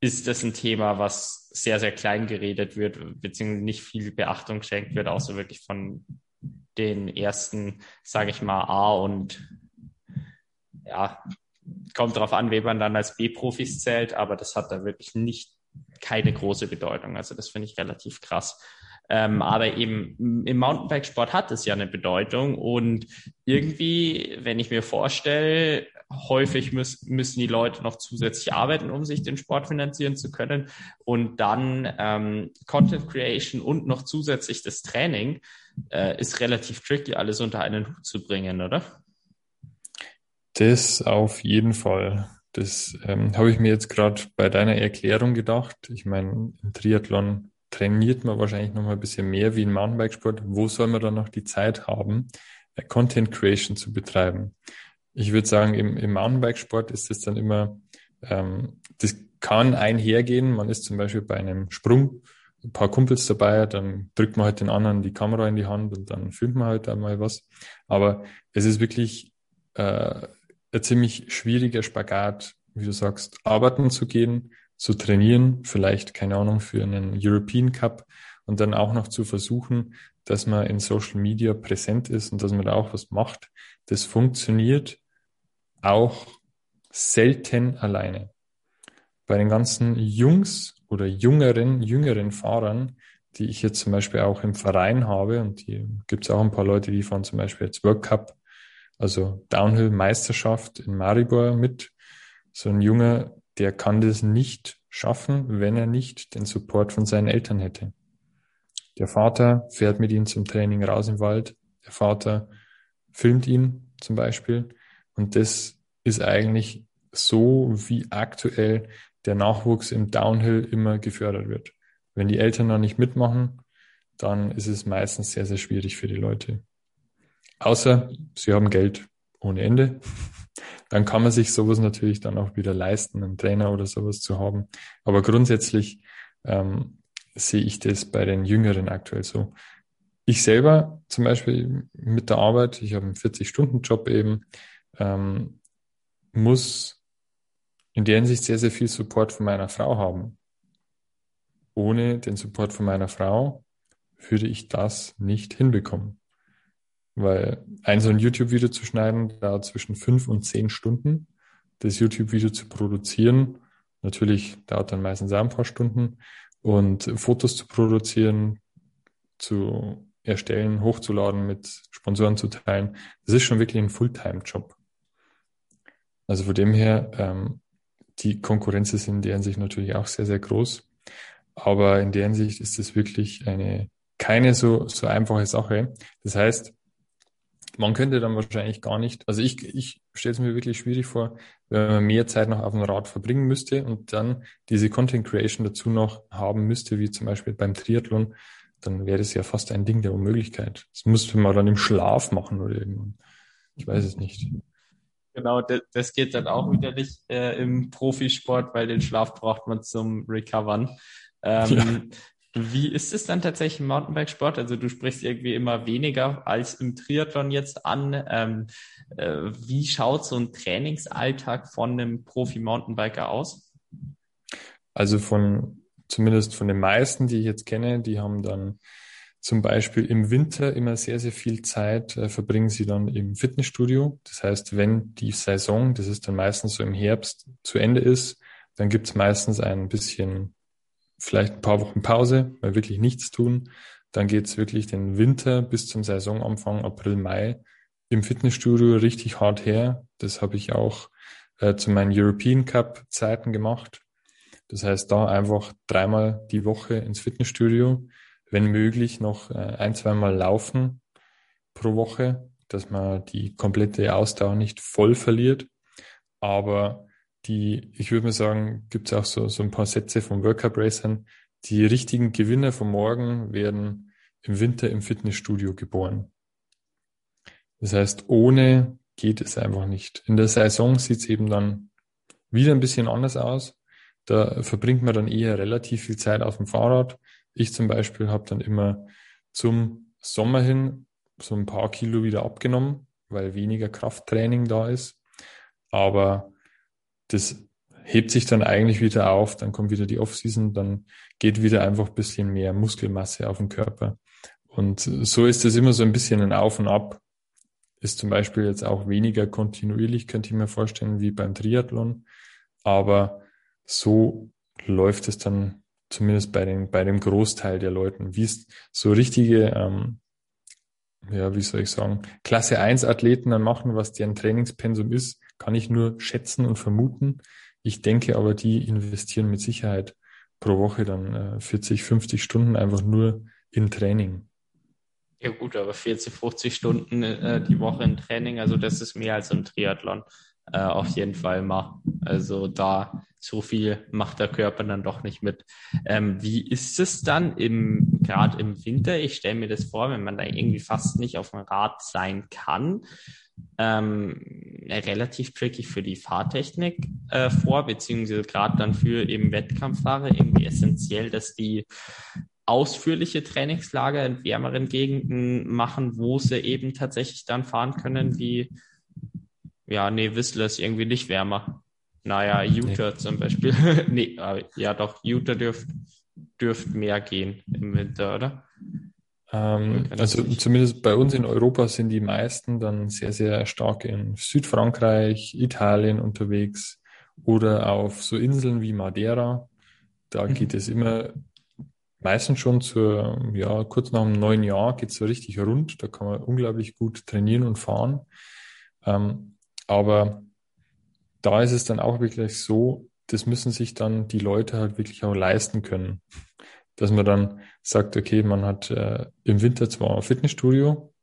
ist das ein Thema, was sehr, sehr klein geredet wird, beziehungsweise nicht viel Beachtung schenkt wird, außer wirklich von den ersten, sage ich mal, A und ja, kommt darauf an, wen man dann als B-Profis zählt, aber das hat da wirklich nicht keine große Bedeutung. Also das finde ich relativ krass. Ähm, aber eben im Mountainbikesport hat es ja eine Bedeutung und irgendwie, wenn ich mir vorstelle, häufig müß, müssen die Leute noch zusätzlich arbeiten, um sich den Sport finanzieren zu können und dann ähm, Content Creation und noch zusätzlich das Training äh, ist relativ tricky, alles unter einen Hut zu bringen, oder? Das auf jeden Fall. Das ähm, habe ich mir jetzt gerade bei deiner Erklärung gedacht. Ich meine, im Triathlon trainiert man wahrscheinlich noch mal ein bisschen mehr wie im Mountainbikesport. Wo soll man dann noch die Zeit haben, äh, Content Creation zu betreiben? Ich würde sagen, im, im Mountainbikesport ist es dann immer, ähm, das kann einhergehen. Man ist zum Beispiel bei einem Sprung, ein paar Kumpels dabei, dann drückt man halt den anderen die Kamera in die Hand und dann filmt man halt einmal was. Aber es ist wirklich äh, ein ziemlich schwieriger Spagat, wie du sagst, arbeiten zu gehen, zu trainieren, vielleicht, keine Ahnung, für einen European Cup und dann auch noch zu versuchen, dass man in Social Media präsent ist und dass man da auch was macht, das funktioniert auch selten alleine. Bei den ganzen Jungs oder jüngeren, jüngeren Fahrern, die ich jetzt zum Beispiel auch im Verein habe, und hier gibt es auch ein paar Leute, die fahren zum Beispiel jetzt World Cup, also Downhill-Meisterschaft in Maribor mit. So ein Junge, der kann das nicht schaffen, wenn er nicht den Support von seinen Eltern hätte. Der Vater fährt mit ihm zum Training raus im Wald. Der Vater filmt ihn zum Beispiel. Und das ist eigentlich so, wie aktuell der Nachwuchs im Downhill immer gefördert wird. Wenn die Eltern da nicht mitmachen, dann ist es meistens sehr, sehr schwierig für die Leute. Außer sie haben Geld ohne Ende. Dann kann man sich sowas natürlich dann auch wieder leisten, einen Trainer oder sowas zu haben. Aber grundsätzlich ähm, sehe ich das bei den Jüngeren aktuell so. Ich selber zum Beispiel mit der Arbeit, ich habe einen 40-Stunden-Job eben, ähm, muss in der Hinsicht sehr, sehr viel Support von meiner Frau haben. Ohne den Support von meiner Frau würde ich das nicht hinbekommen. Weil ein so ein YouTube-Video zu schneiden dauert zwischen fünf und zehn Stunden. Das YouTube-Video zu produzieren, natürlich dauert dann meistens ein paar Stunden und Fotos zu produzieren, zu erstellen, hochzuladen, mit Sponsoren zu teilen, das ist schon wirklich ein Fulltime-Job. Also von dem her, ähm, die Konkurrenz ist in der Hinsicht natürlich auch sehr, sehr groß. Aber in der Hinsicht ist es wirklich eine keine so, so einfache Sache. Das heißt, man könnte dann wahrscheinlich gar nicht, also ich, ich stelle es mir wirklich schwierig vor, wenn man mehr Zeit noch auf dem Rad verbringen müsste und dann diese Content Creation dazu noch haben müsste, wie zum Beispiel beim Triathlon, dann wäre das ja fast ein Ding der Unmöglichkeit. Das müsste man dann im Schlaf machen oder irgendwann. Ich weiß es nicht. Genau, das geht dann auch wieder nicht äh, im Profisport, weil den Schlaf braucht man zum Recovern. Ähm, ja. Wie ist es dann tatsächlich im Mountainbikesport? Also du sprichst irgendwie immer weniger als im Triathlon jetzt an. Ähm, äh, wie schaut so ein Trainingsalltag von einem Profi-Mountainbiker aus? Also von, zumindest von den meisten, die ich jetzt kenne, die haben dann zum Beispiel im Winter immer sehr, sehr viel Zeit, äh, verbringen sie dann im Fitnessstudio. Das heißt, wenn die Saison, das ist dann meistens so im Herbst, zu Ende ist, dann gibt es meistens ein bisschen vielleicht ein paar Wochen Pause, weil wirklich nichts tun. Dann geht's wirklich den Winter bis zum Saisonanfang April, Mai im Fitnessstudio richtig hart her. Das habe ich auch äh, zu meinen European Cup Zeiten gemacht. Das heißt, da einfach dreimal die Woche ins Fitnessstudio, wenn möglich noch äh, ein, zweimal laufen pro Woche, dass man die komplette Ausdauer nicht voll verliert. Aber die, ich würde mal sagen, gibt es auch so, so ein paar Sätze von World Cup Racern. Die richtigen Gewinner von morgen werden im Winter im Fitnessstudio geboren. Das heißt, ohne geht es einfach nicht. In der Saison sieht es eben dann wieder ein bisschen anders aus. Da verbringt man dann eher relativ viel Zeit auf dem Fahrrad. Ich zum Beispiel habe dann immer zum Sommer hin so ein paar Kilo wieder abgenommen, weil weniger Krafttraining da ist. Aber das hebt sich dann eigentlich wieder auf, dann kommt wieder die Offseason, dann geht wieder einfach ein bisschen mehr Muskelmasse auf den Körper. Und so ist es immer so ein bisschen ein Auf und Ab. Ist zum Beispiel jetzt auch weniger kontinuierlich, könnte ich mir vorstellen, wie beim Triathlon. Aber so läuft es dann zumindest bei, den, bei dem Großteil der Leuten. Wie es so richtige, ähm, ja, wie soll ich sagen, Klasse 1 Athleten dann machen, was deren Trainingspensum ist, kann ich nur schätzen und vermuten. Ich denke aber, die investieren mit Sicherheit pro Woche dann äh, 40, 50 Stunden einfach nur in Training. Ja gut, aber 40, 50 Stunden äh, die Woche in Training, also das ist mehr als im Triathlon. Äh, auf jeden Fall mal. Also da so viel macht der Körper dann doch nicht mit. Ähm, wie ist es dann im gerade im Winter? Ich stelle mir das vor, wenn man da irgendwie fast nicht auf dem Rad sein kann ähm, relativ tricky für die Fahrtechnik äh, vor, beziehungsweise gerade dann für eben Wettkampffahrer irgendwie essentiell, dass die ausführliche Trainingslager in wärmeren Gegenden machen, wo sie eben tatsächlich dann fahren können, wie, ja, nee, Whistler ist irgendwie nicht wärmer. Naja, Utah nee. zum Beispiel. <laughs> nee, ja doch, Utah dürfte dürfte mehr gehen im Winter, oder? Ähm, also zumindest bei uns in Europa sind die meisten dann sehr, sehr stark in Südfrankreich, Italien unterwegs oder auf so Inseln wie Madeira. Da mhm. geht es immer meistens schon zur, ja, kurz nach dem neuen Jahr geht es so richtig rund. Da kann man unglaublich gut trainieren und fahren. Ähm, aber da ist es dann auch wirklich so, das müssen sich dann die Leute halt wirklich auch leisten können. Dass man dann sagt, okay, man hat äh, im Winter zwar ein Fitnessstudio,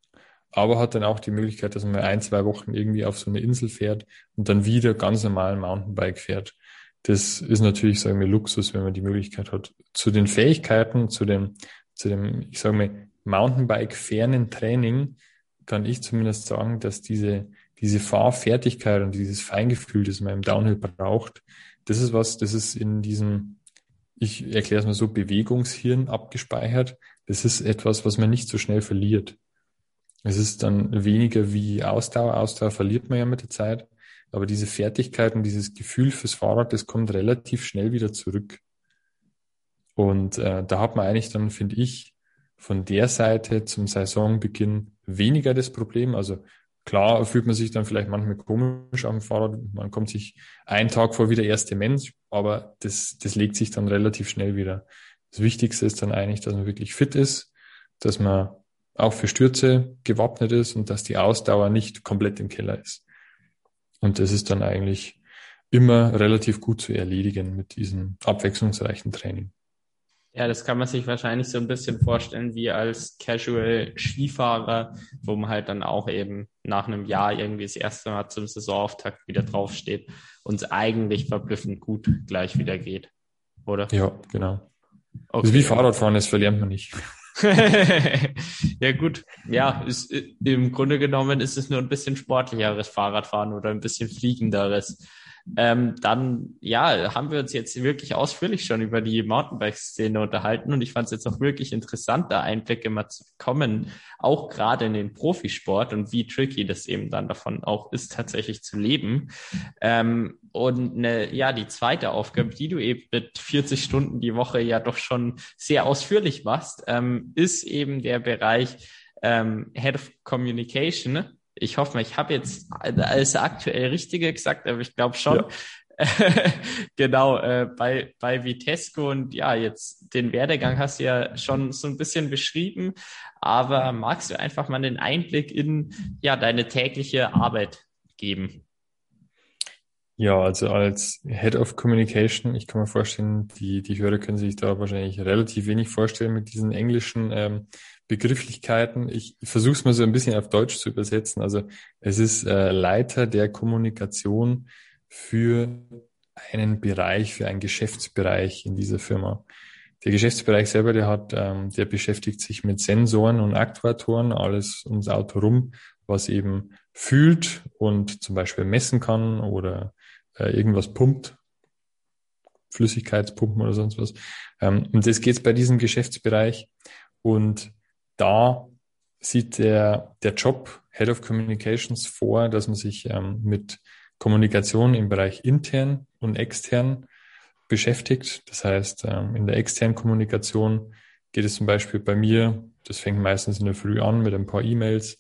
aber hat dann auch die Möglichkeit, dass man ein, zwei Wochen irgendwie auf so eine Insel fährt und dann wieder ganz normal Mountainbike fährt. Das ist natürlich, sagen wir, Luxus, wenn man die Möglichkeit hat. Zu den Fähigkeiten, zu dem, zu dem, ich sage mal, Mountainbike-fernen Training kann ich zumindest sagen, dass diese, diese Fahrfertigkeit und dieses Feingefühl, das man im Downhill braucht, das ist was, das ist in diesem, ich erkläre es mal so, Bewegungshirn abgespeichert. Das ist etwas, was man nicht so schnell verliert. Es ist dann weniger wie Ausdauer. Ausdauer verliert man ja mit der Zeit. Aber diese Fertigkeit und dieses Gefühl fürs Fahrrad, das kommt relativ schnell wieder zurück. Und äh, da hat man eigentlich dann, finde ich, von der Seite zum Saisonbeginn weniger das Problem. Also Klar fühlt man sich dann vielleicht manchmal komisch am Fahrrad. Man kommt sich einen Tag vor wie der erste Mensch, aber das, das legt sich dann relativ schnell wieder. Das Wichtigste ist dann eigentlich, dass man wirklich fit ist, dass man auch für Stürze gewappnet ist und dass die Ausdauer nicht komplett im Keller ist. Und das ist dann eigentlich immer relativ gut zu erledigen mit diesem abwechslungsreichen Training. Ja, das kann man sich wahrscheinlich so ein bisschen vorstellen wie als Casual Skifahrer, wo man halt dann auch eben nach einem Jahr irgendwie das erste Mal zum Saisonauftakt wieder draufsteht und es eigentlich verblüffend gut gleich wieder geht, oder? Ja, genau. Okay. Ist wie Fahrradfahren, das verlernt man nicht. <laughs> ja gut, ja, ist, im Grunde genommen ist es nur ein bisschen sportlicheres Fahrradfahren oder ein bisschen fliegenderes. Ähm, dann, ja, haben wir uns jetzt wirklich ausführlich schon über die Mountainbike-Szene unterhalten und ich fand es jetzt auch wirklich interessant, da Einblicke mal zu bekommen, auch gerade in den Profisport und wie tricky das eben dann davon auch ist, tatsächlich zu leben. Ähm, und ne, ja, die zweite Aufgabe, die du eben mit 40 Stunden die Woche ja doch schon sehr ausführlich machst, ähm, ist eben der Bereich ähm, Head of Communication ich hoffe mal, ich habe jetzt alles aktuell Richtige gesagt, aber ich glaube schon. Ja. <laughs> genau, äh, bei, bei Vitesco und ja, jetzt den Werdegang hast du ja schon so ein bisschen beschrieben, aber magst du einfach mal einen Einblick in ja, deine tägliche Arbeit geben? Ja, also als Head of Communication, ich kann mir vorstellen, die, die Hörer können sich da wahrscheinlich relativ wenig vorstellen mit diesen englischen ähm, Begrifflichkeiten. Ich versuche es mal so ein bisschen auf Deutsch zu übersetzen. Also es ist äh, Leiter der Kommunikation für einen Bereich, für einen Geschäftsbereich in dieser Firma. Der Geschäftsbereich selber, der hat, ähm, der beschäftigt sich mit Sensoren und Aktuatoren, alles ums Auto rum, was eben fühlt und zum Beispiel messen kann oder äh, irgendwas pumpt, Flüssigkeitspumpen oder sonst was. Ähm, und das geht bei diesem Geschäftsbereich. Und da sieht der, der Job Head of Communications vor, dass man sich ähm, mit Kommunikation im Bereich intern und extern beschäftigt. Das heißt, ähm, in der externen Kommunikation geht es zum Beispiel bei mir, das fängt meistens in der Früh an mit ein paar E-Mails,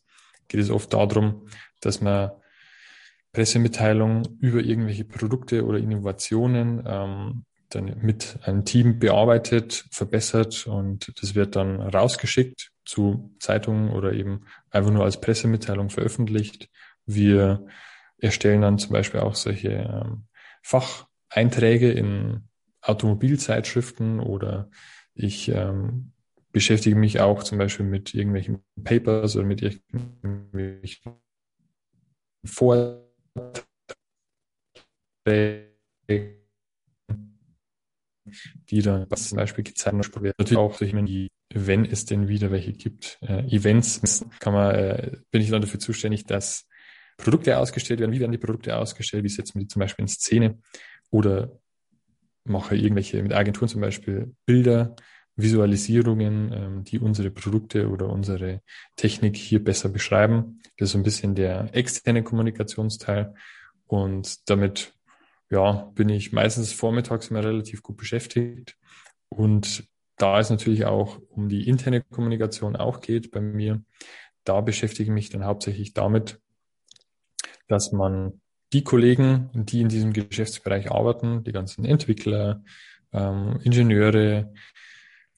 geht es oft darum, dass man Pressemitteilungen über irgendwelche Produkte oder Innovationen ähm, dann mit einem Team bearbeitet, verbessert und das wird dann rausgeschickt zu Zeitungen oder eben einfach nur als Pressemitteilung veröffentlicht. Wir erstellen dann zum Beispiel auch solche ähm, Facheinträge in Automobilzeitschriften oder ich ähm, beschäftige mich auch zum Beispiel mit irgendwelchen Papers oder mit irgendwelchen Vorträgen die dann was zum Beispiel gezeigt werden. Natürlich auch durch die, wenn es denn wieder welche gibt, äh, Events, kann man, äh, bin ich dann dafür zuständig, dass Produkte ausgestellt werden. Wie werden die Produkte ausgestellt? Wie setzen wir die zum Beispiel in Szene? Oder mache irgendwelche mit Agenturen zum Beispiel Bilder, Visualisierungen, ähm, die unsere Produkte oder unsere Technik hier besser beschreiben. Das ist so ein bisschen der externe Kommunikationsteil. Und damit ja, bin ich meistens vormittags immer relativ gut beschäftigt. Und da es natürlich auch um die interne Kommunikation auch geht bei mir, da beschäftige ich mich dann hauptsächlich damit, dass man die Kollegen, die in diesem Geschäftsbereich arbeiten, die ganzen Entwickler, ähm, Ingenieure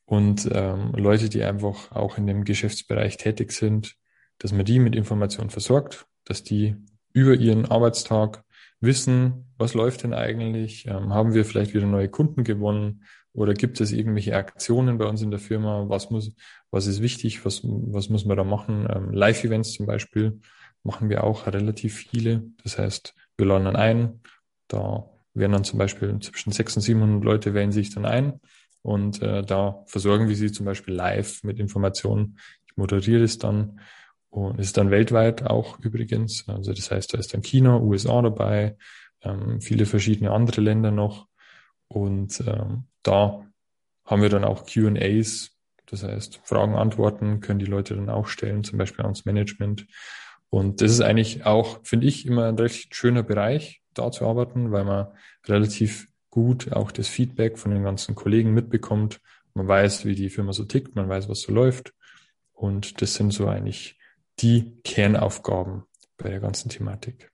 und ähm, Leute, die einfach auch in dem Geschäftsbereich tätig sind, dass man die mit Informationen versorgt, dass die über ihren Arbeitstag wissen, was läuft denn eigentlich, ähm, haben wir vielleicht wieder neue Kunden gewonnen oder gibt es irgendwelche Aktionen bei uns in der Firma, was muss, was ist wichtig, was, was muss man da machen, ähm, Live-Events zum Beispiel machen wir auch relativ viele, das heißt, wir laden ein, da werden dann zum Beispiel zwischen 600 und 700 Leute wählen sich dann ein. Und äh, da versorgen wir sie zum Beispiel live mit Informationen. Ich moderiere es dann. Und ist dann weltweit auch übrigens. Also das heißt, da ist dann China, USA dabei, ähm, viele verschiedene andere Länder noch. Und ähm, da haben wir dann auch QAs, das heißt Fragen, Antworten können die Leute dann auch stellen, zum Beispiel ans Management. Und das ist eigentlich auch, finde ich, immer ein recht schöner Bereich, da zu arbeiten, weil man relativ gut auch das Feedback von den ganzen Kollegen mitbekommt. Man weiß, wie die Firma so tickt, man weiß, was so läuft. Und das sind so eigentlich die Kernaufgaben bei der ganzen Thematik.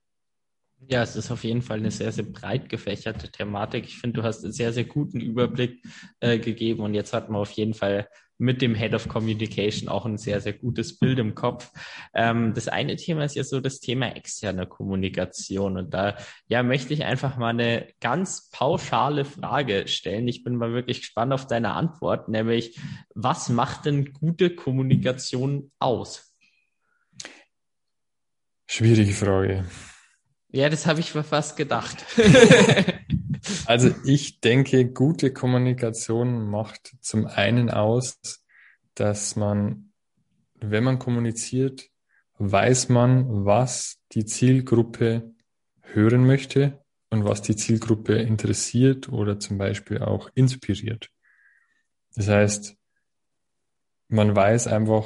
Ja, es ist auf jeden Fall eine sehr, sehr breit gefächerte Thematik. Ich finde, du hast einen sehr, sehr guten Überblick äh, gegeben und jetzt hat man auf jeden Fall mit dem Head of Communication auch ein sehr, sehr gutes Bild im Kopf. Ähm, das eine Thema ist ja so das Thema externe Kommunikation und da ja möchte ich einfach mal eine ganz pauschale Frage stellen. Ich bin mal wirklich gespannt auf deine Antwort, nämlich was macht denn gute Kommunikation aus? Schwierige Frage. Ja, das habe ich mir fast gedacht. <laughs> also ich denke, gute Kommunikation macht zum einen aus, dass man, wenn man kommuniziert, weiß man, was die Zielgruppe hören möchte und was die Zielgruppe interessiert oder zum Beispiel auch inspiriert. Das heißt, man weiß einfach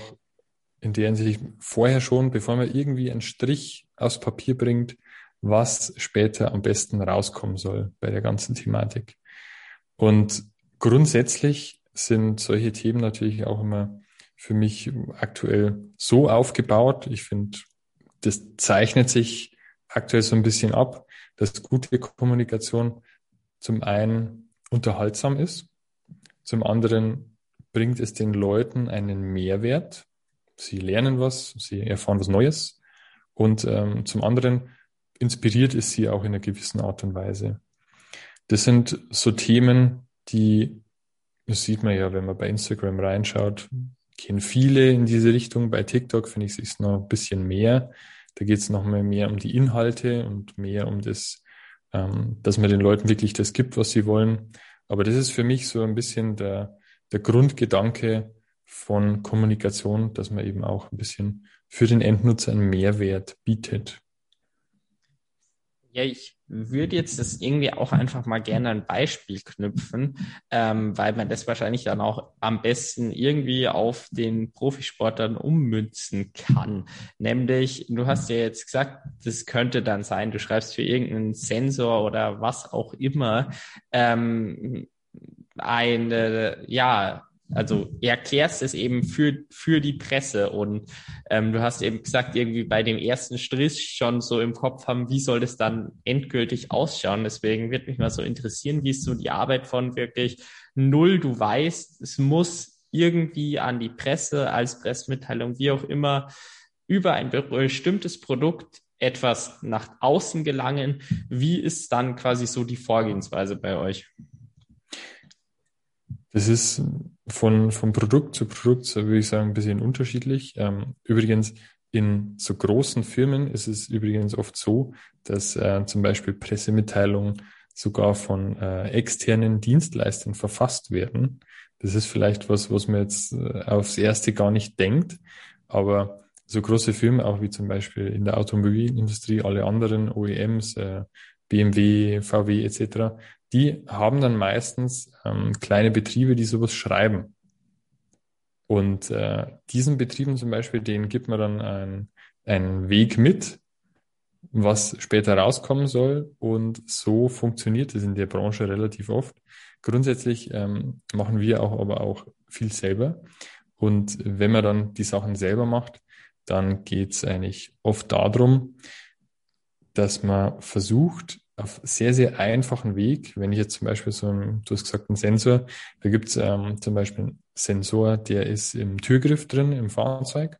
in der Hinsicht vorher schon, bevor man irgendwie einen Strich aufs Papier bringt, was später am besten rauskommen soll bei der ganzen Thematik. Und grundsätzlich sind solche Themen natürlich auch immer für mich aktuell so aufgebaut. Ich finde, das zeichnet sich aktuell so ein bisschen ab, dass gute Kommunikation zum einen unterhaltsam ist, zum anderen bringt es den Leuten einen Mehrwert. Sie lernen was, sie erfahren was Neues und ähm, zum anderen inspiriert ist sie auch in einer gewissen Art und Weise. Das sind so Themen, die, das sieht man ja, wenn man bei Instagram reinschaut, gehen viele in diese Richtung. Bei TikTok finde ich es noch ein bisschen mehr. Da geht es noch mal mehr um die Inhalte und mehr um das, ähm, dass man den Leuten wirklich das gibt, was sie wollen. Aber das ist für mich so ein bisschen der, der Grundgedanke von Kommunikation, dass man eben auch ein bisschen für den Endnutzer einen Mehrwert bietet. Ja, ich würde jetzt das irgendwie auch einfach mal gerne ein Beispiel knüpfen, ähm, weil man das wahrscheinlich dann auch am besten irgendwie auf den Profisport dann ummünzen kann. Nämlich, du hast ja jetzt gesagt, das könnte dann sein, du schreibst für irgendeinen Sensor oder was auch immer ähm, eine, ja, also erklärst es eben für, für die Presse und ähm, du hast eben gesagt, irgendwie bei dem ersten Strich schon so im Kopf haben, wie soll das dann endgültig ausschauen. Deswegen wird mich mal so interessieren, wie ist so die Arbeit von wirklich null, du weißt, es muss irgendwie an die Presse als Pressemitteilung, wie auch immer, über ein bestimmtes Produkt etwas nach außen gelangen. Wie ist dann quasi so die Vorgehensweise bei euch? Das ist von, von Produkt zu Produkt, so würde ich sagen, ein bisschen unterschiedlich. Ähm, übrigens, in so großen Firmen ist es übrigens oft so, dass äh, zum Beispiel Pressemitteilungen sogar von äh, externen Dienstleistern verfasst werden. Das ist vielleicht was, was man jetzt äh, aufs Erste gar nicht denkt, aber so große Firmen, auch wie zum Beispiel in der Automobilindustrie, alle anderen OEMs, äh, BMW, VW etc., die haben dann meistens ähm, kleine Betriebe, die sowas schreiben. Und äh, diesen Betrieben zum Beispiel, denen gibt man dann ein, einen Weg mit, was später rauskommen soll. Und so funktioniert es in der Branche relativ oft, grundsätzlich ähm, machen wir auch aber auch viel selber. Und wenn man dann die Sachen selber macht, dann geht es eigentlich oft darum, dass man versucht, auf sehr, sehr einfachen Weg, wenn ich jetzt zum Beispiel so einen, du hast gesagt, einen Sensor, da gibt es ähm, zum Beispiel einen Sensor, der ist im Türgriff drin, im Fahrzeug.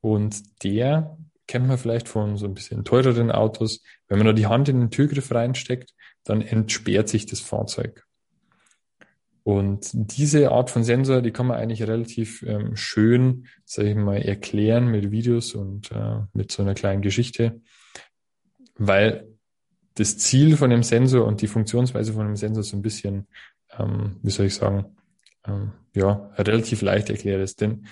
Und der kennt man vielleicht von so ein bisschen teureren Autos. Wenn man da die Hand in den Türgriff reinsteckt, dann entsperrt sich das Fahrzeug. Und diese Art von Sensor, die kann man eigentlich relativ ähm, schön, sage ich mal, erklären mit Videos und äh, mit so einer kleinen Geschichte, weil das Ziel von dem Sensor und die Funktionsweise von dem Sensor so ein bisschen, ähm, wie soll ich sagen, ähm, ja, relativ leicht erklärt ist. Denn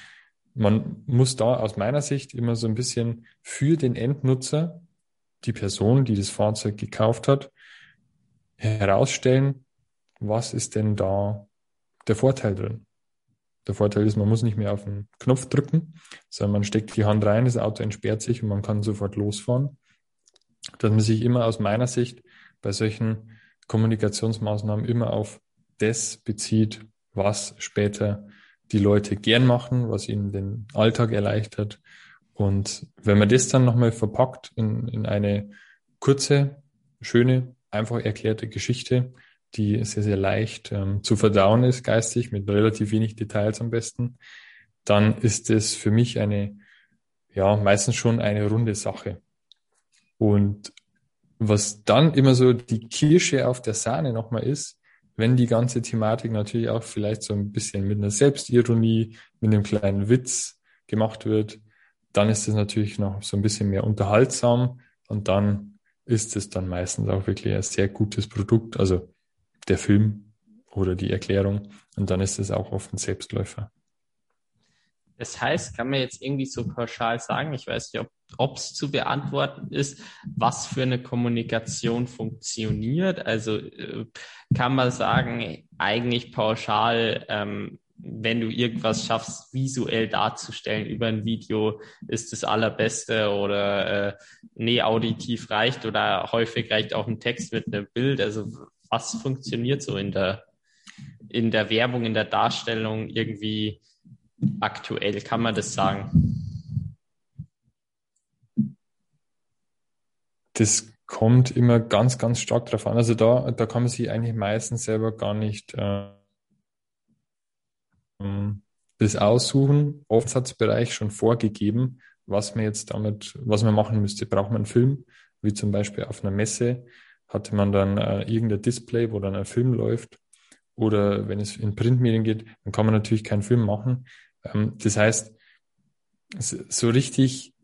man muss da aus meiner Sicht immer so ein bisschen für den Endnutzer, die Person, die das Fahrzeug gekauft hat, herausstellen, was ist denn da der Vorteil drin. Der Vorteil ist, man muss nicht mehr auf den Knopf drücken, sondern man steckt die Hand rein, das Auto entsperrt sich und man kann sofort losfahren. Dass man sich immer aus meiner Sicht bei solchen Kommunikationsmaßnahmen immer auf das bezieht, was später die Leute gern machen, was ihnen den Alltag erleichtert. Und wenn man das dann nochmal verpackt in, in eine kurze, schöne, einfach erklärte Geschichte, die sehr, sehr leicht ähm, zu verdauen ist, geistig, mit relativ wenig Details am besten, dann ist es für mich eine, ja, meistens schon eine runde Sache. Und was dann immer so die Kirsche auf der Sahne nochmal ist, wenn die ganze Thematik natürlich auch vielleicht so ein bisschen mit einer Selbstironie, mit einem kleinen Witz gemacht wird, dann ist es natürlich noch so ein bisschen mehr unterhaltsam und dann ist es dann meistens auch wirklich ein sehr gutes Produkt. Also der Film oder die Erklärung. Und dann ist es auch oft ein Selbstläufer. Das heißt, kann man jetzt irgendwie so pauschal sagen, ich weiß nicht, ob es zu beantworten ist, was für eine Kommunikation funktioniert. Also äh, kann man sagen, eigentlich pauschal, ähm, wenn du irgendwas schaffst, visuell darzustellen über ein Video, ist das allerbeste oder äh, nee, auditiv reicht oder häufig reicht auch ein Text mit einem Bild. Also was funktioniert so in der, in der Werbung, in der Darstellung irgendwie aktuell? Kann man das sagen? Das kommt immer ganz, ganz stark drauf an. Also da, da kann man sich eigentlich meistens selber gar nicht äh, das aussuchen. Oft hat Bereich schon vorgegeben, was man jetzt damit, was man machen müsste. Braucht man einen Film, wie zum Beispiel auf einer Messe, hatte man dann äh, irgendein Display, wo dann ein Film läuft. Oder wenn es in Printmedien geht, dann kann man natürlich keinen Film machen. Ähm, das heißt, so richtig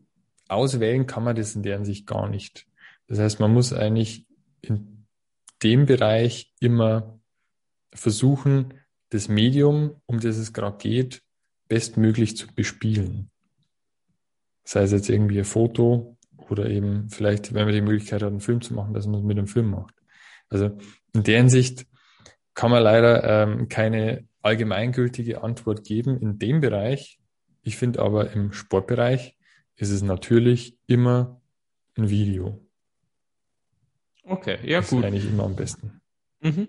auswählen kann man das in deren Sicht gar nicht. Das heißt, man muss eigentlich in dem Bereich immer versuchen, das Medium, um das es gerade geht, bestmöglich zu bespielen. Sei es jetzt irgendwie ein Foto oder eben vielleicht, wenn man die Möglichkeit hat, einen Film zu machen, dass man es mit einem Film macht. Also in der Hinsicht kann man leider ähm, keine allgemeingültige Antwort geben in dem Bereich. Ich finde aber im Sportbereich ist es natürlich immer ein Video. Okay, ja das gut. Ist eigentlich immer am besten. Mhm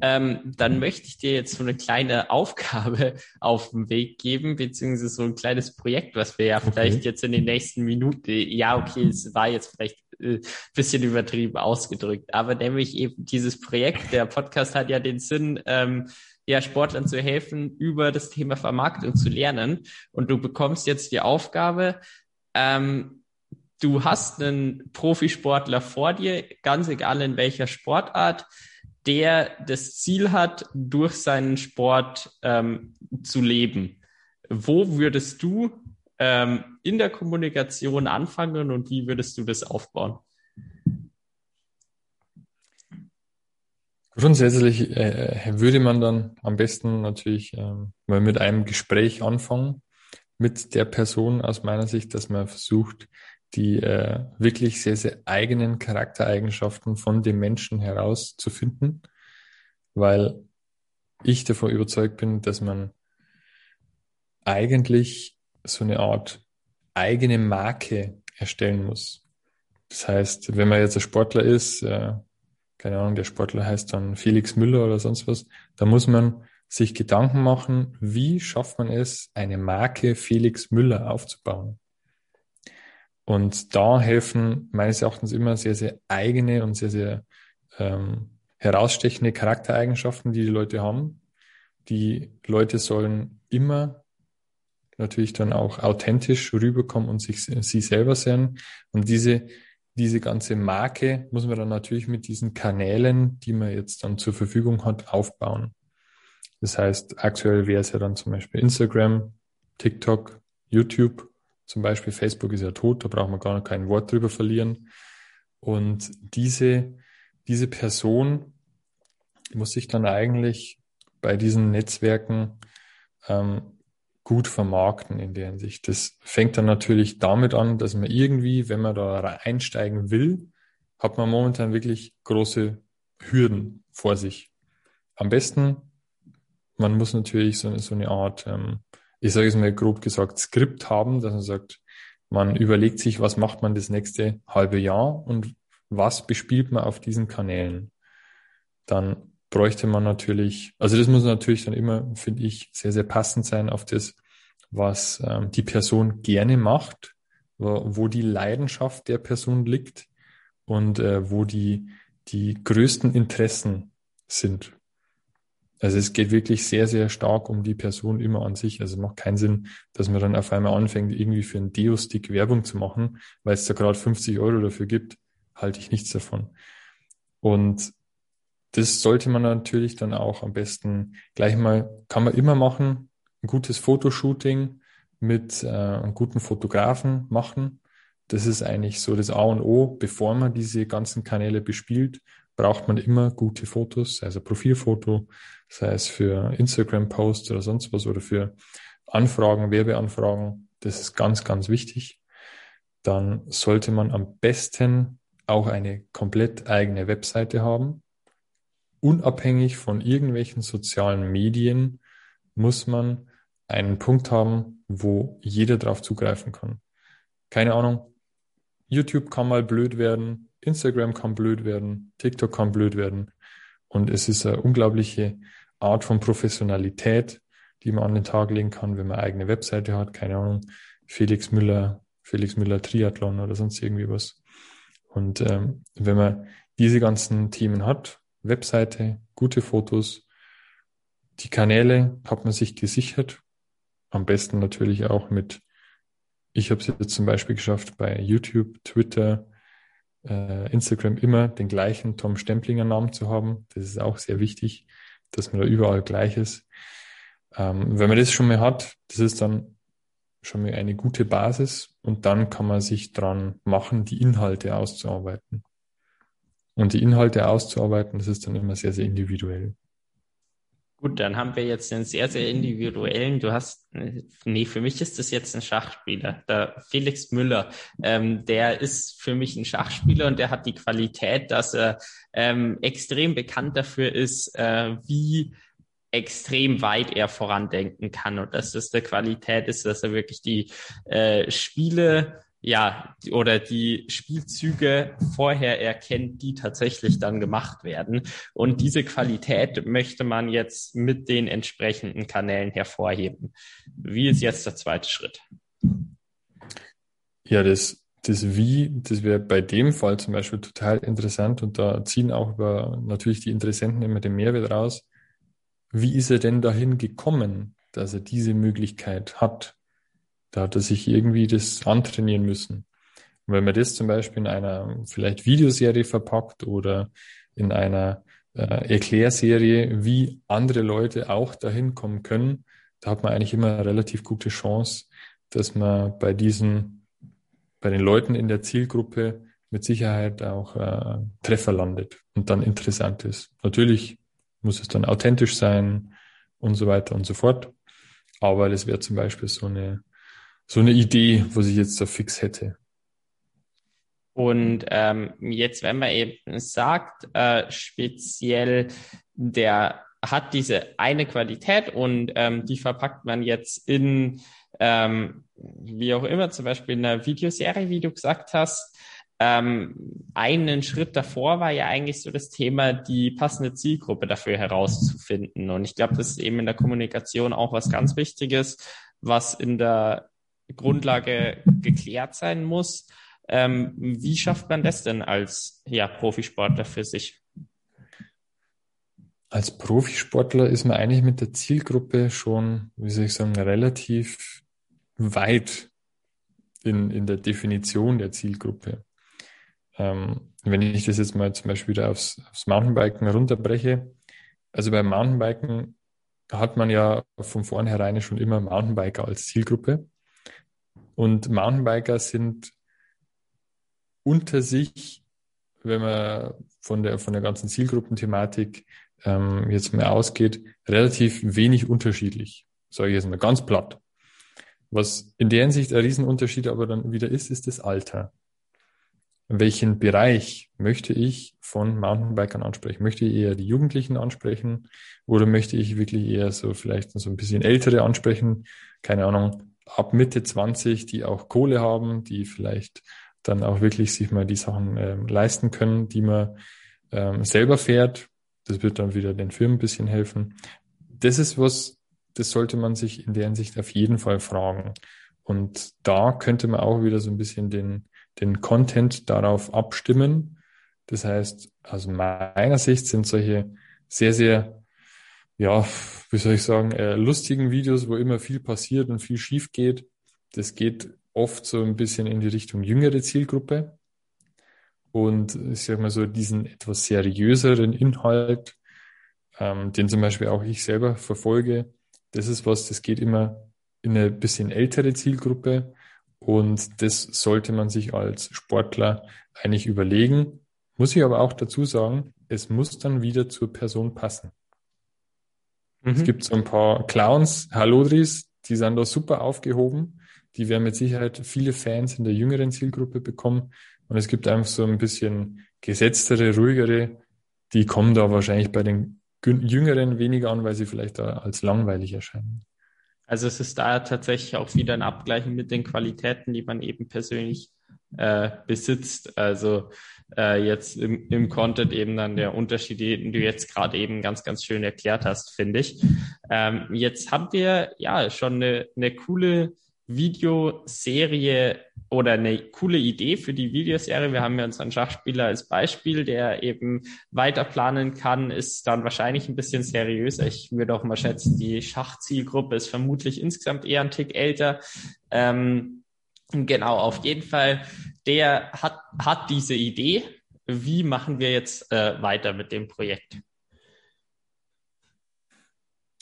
ähm, dann möchte ich dir jetzt so eine kleine <laughs> Aufgabe auf den Weg geben, beziehungsweise so ein kleines Projekt, was wir ja okay. vielleicht jetzt in den nächsten Minuten, ja, okay, es war jetzt vielleicht äh, bisschen übertrieben ausgedrückt, aber nämlich eben dieses Projekt, der Podcast hat ja den Sinn, ähm, ja, Sportlern zu helfen, über das Thema Vermarktung zu lernen. Und du bekommst jetzt die Aufgabe, ähm, du hast einen Profisportler vor dir, ganz egal in welcher Sportart, der das Ziel hat, durch seinen Sport ähm, zu leben. Wo würdest du ähm, in der Kommunikation anfangen und wie würdest du das aufbauen? Grundsätzlich äh, würde man dann am besten natürlich äh, mal mit einem Gespräch anfangen mit der Person aus meiner Sicht, dass man versucht, die äh, wirklich sehr, sehr eigenen Charaktereigenschaften von dem Menschen herauszufinden, weil ich davon überzeugt bin, dass man eigentlich so eine Art eigene Marke erstellen muss. Das heißt, wenn man jetzt ein Sportler ist, äh, keine Ahnung, der Sportler heißt dann Felix Müller oder sonst was, da muss man sich Gedanken machen, wie schafft man es, eine Marke Felix Müller aufzubauen. Und da helfen meines Erachtens immer sehr, sehr eigene und sehr, sehr ähm, herausstechende Charaktereigenschaften, die die Leute haben. Die Leute sollen immer natürlich dann auch authentisch rüberkommen und sich sie selber sein. Und diese, diese ganze Marke muss man dann natürlich mit diesen Kanälen, die man jetzt dann zur Verfügung hat, aufbauen. Das heißt, aktuell wäre es ja dann zum Beispiel Instagram, TikTok, YouTube. Zum Beispiel Facebook ist ja tot, da braucht man gar noch kein Wort drüber verlieren. Und diese, diese Person muss sich dann eigentlich bei diesen Netzwerken ähm, gut vermarkten in der Hinsicht. Das fängt dann natürlich damit an, dass man irgendwie, wenn man da einsteigen will, hat man momentan wirklich große Hürden vor sich. Am besten, man muss natürlich so, so eine Art, ähm, ich sage es mal grob gesagt, Skript haben, dass man sagt, man überlegt sich, was macht man das nächste halbe Jahr und was bespielt man auf diesen Kanälen. Dann bräuchte man natürlich, also das muss natürlich dann immer, finde ich, sehr, sehr passend sein auf das, was ähm, die Person gerne macht, wo, wo die Leidenschaft der Person liegt und äh, wo die, die größten Interessen sind. Also es geht wirklich sehr, sehr stark um die Person immer an sich. Also es macht keinen Sinn, dass man dann auf einmal anfängt, irgendwie für einen Deo-Stick Werbung zu machen, weil es da gerade 50 Euro dafür gibt, halte ich nichts davon. Und das sollte man natürlich dann auch am besten gleich mal, kann man immer machen, ein gutes Fotoshooting mit äh, einem guten Fotografen machen. Das ist eigentlich so das A und O. Bevor man diese ganzen Kanäle bespielt, braucht man immer gute Fotos, also Profilfoto, sei es für Instagram-Post oder sonst was oder für Anfragen, Werbeanfragen. Das ist ganz, ganz wichtig. Dann sollte man am besten auch eine komplett eigene Webseite haben, unabhängig von irgendwelchen sozialen Medien muss man einen Punkt haben, wo jeder drauf zugreifen kann. Keine Ahnung. YouTube kann mal blöd werden, Instagram kann blöd werden, TikTok kann blöd werden. Und es ist eine unglaubliche Art von Professionalität, die man an den Tag legen kann, wenn man eigene Webseite hat. Keine Ahnung. Felix Müller, Felix Müller Triathlon oder sonst irgendwie was. Und ähm, wenn man diese ganzen Themen hat, Webseite, gute Fotos. Die Kanäle hat man sich gesichert. Am besten natürlich auch mit, ich habe es jetzt zum Beispiel geschafft, bei YouTube, Twitter, äh, Instagram immer den gleichen Tom Stemplinger Namen zu haben. Das ist auch sehr wichtig, dass man da überall gleich ist. Ähm, wenn man das schon mal hat, das ist dann schon mal eine gute Basis und dann kann man sich dran machen, die Inhalte auszuarbeiten. Und die Inhalte auszuarbeiten, das ist dann immer sehr, sehr individuell. Gut, dann haben wir jetzt einen sehr, sehr individuellen. Du hast, nee, für mich ist das jetzt ein Schachspieler. Der Felix Müller, ähm, der ist für mich ein Schachspieler und der hat die Qualität, dass er ähm, extrem bekannt dafür ist, äh, wie extrem weit er vorandenken kann und dass das der Qualität ist, dass er wirklich die äh, Spiele ja, oder die Spielzüge vorher erkennt, die tatsächlich dann gemacht werden. Und diese Qualität möchte man jetzt mit den entsprechenden Kanälen hervorheben. Wie ist jetzt der zweite Schritt? Ja, das, das Wie, das wäre bei dem Fall zum Beispiel total interessant und da ziehen auch über natürlich die Interessenten immer den Mehrwert raus. Wie ist er denn dahin gekommen, dass er diese Möglichkeit hat? Da hat er sich irgendwie das antrainieren müssen. Und wenn man das zum Beispiel in einer vielleicht Videoserie verpackt oder in einer äh, Erklärserie, wie andere Leute auch dahin kommen können, da hat man eigentlich immer eine relativ gute Chance, dass man bei diesen, bei den Leuten in der Zielgruppe mit Sicherheit auch äh, Treffer landet und dann interessant ist. Natürlich muss es dann authentisch sein und so weiter und so fort. Aber das wäre zum Beispiel so eine so eine Idee, was ich jetzt da fix hätte. Und ähm, jetzt, wenn man eben sagt, äh, speziell der hat diese eine Qualität und ähm, die verpackt man jetzt in, ähm, wie auch immer, zum Beispiel in einer Videoserie, wie du gesagt hast, Ähm, einen Schritt davor war ja eigentlich so das Thema, die passende Zielgruppe dafür herauszufinden. Und ich glaube, das ist eben in der Kommunikation auch was ganz Wichtiges, was in der Grundlage geklärt sein muss. Ähm, wie schafft man das denn als ja, Profisportler für sich? Als Profisportler ist man eigentlich mit der Zielgruppe schon, wie soll ich sagen, relativ weit in, in der Definition der Zielgruppe. Ähm, wenn ich das jetzt mal zum Beispiel wieder aufs, aufs Mountainbiken runterbreche, also beim Mountainbiken hat man ja von vornherein schon immer Mountainbiker als Zielgruppe. Und Mountainbiker sind unter sich, wenn man von der, von der ganzen Zielgruppenthematik ähm, jetzt mal ausgeht, relativ wenig unterschiedlich. Sage ich jetzt mal ganz platt. Was in der Hinsicht ein Riesenunterschied aber dann wieder ist, ist das Alter welchen Bereich möchte ich von Mountainbikern ansprechen? Möchte ich eher die Jugendlichen ansprechen oder möchte ich wirklich eher so vielleicht so ein bisschen ältere ansprechen? Keine Ahnung, ab Mitte 20, die auch Kohle haben, die vielleicht dann auch wirklich sich mal die Sachen äh, leisten können, die man ähm, selber fährt. Das wird dann wieder den Firmen ein bisschen helfen. Das ist was, das sollte man sich in der Hinsicht auf jeden Fall fragen. Und da könnte man auch wieder so ein bisschen den, den Content darauf abstimmen. Das heißt, aus meiner Sicht sind solche sehr, sehr, ja, wie soll ich sagen, äh, lustigen Videos, wo immer viel passiert und viel schief geht. Das geht oft so ein bisschen in die Richtung jüngere Zielgruppe. Und ich sag mal so, diesen etwas seriöseren Inhalt, ähm, den zum Beispiel auch ich selber verfolge, das ist was, das geht immer in eine bisschen ältere Zielgruppe. Und das sollte man sich als Sportler eigentlich überlegen. Muss ich aber auch dazu sagen, es muss dann wieder zur Person passen. Mhm. Es gibt so ein paar Clowns, Hallodris, die sind da super aufgehoben. Die werden mit Sicherheit viele Fans in der jüngeren Zielgruppe bekommen. Und es gibt einfach so ein bisschen gesetztere, ruhigere, die kommen da wahrscheinlich bei den Jüngeren weniger an, weil sie vielleicht da als langweilig erscheinen. Also es ist da tatsächlich auch wieder ein Abgleichen mit den Qualitäten, die man eben persönlich äh, besitzt. Also äh, jetzt im, im Content eben dann der Unterschied, den du jetzt gerade eben ganz, ganz schön erklärt hast, finde ich. Ähm, jetzt haben wir ja schon eine, eine coole Videoserie oder eine coole Idee für die Videoserie. Wir haben ja unseren Schachspieler als Beispiel, der eben weiter planen kann, ist dann wahrscheinlich ein bisschen seriöser. Ich würde auch mal schätzen, die Schachzielgruppe ist vermutlich insgesamt eher ein Tick älter. Ähm, genau, auf jeden Fall, der hat, hat diese Idee. Wie machen wir jetzt äh, weiter mit dem Projekt?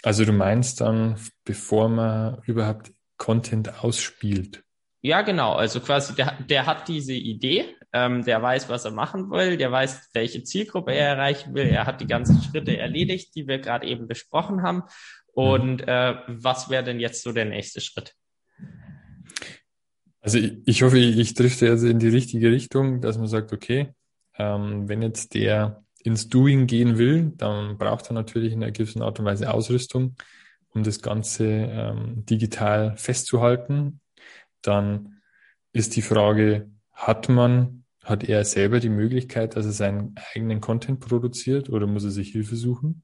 Also du meinst dann, bevor man überhaupt Content ausspielt. Ja, genau. Also quasi, der, der hat diese Idee, ähm, der weiß, was er machen will, der weiß, welche Zielgruppe er erreichen will. Er hat die ganzen Schritte erledigt, die wir gerade eben besprochen haben. Und äh, was wäre denn jetzt so der nächste Schritt? Also ich, ich hoffe, ich, ich drifte also in die richtige Richtung, dass man sagt, okay, ähm, wenn jetzt der ins Doing gehen will, dann braucht er natürlich in einer gewissen Art und Weise Ausrüstung um das Ganze ähm, digital festzuhalten. Dann ist die Frage, hat man, hat er selber die Möglichkeit, dass er seinen eigenen Content produziert oder muss er sich Hilfe suchen?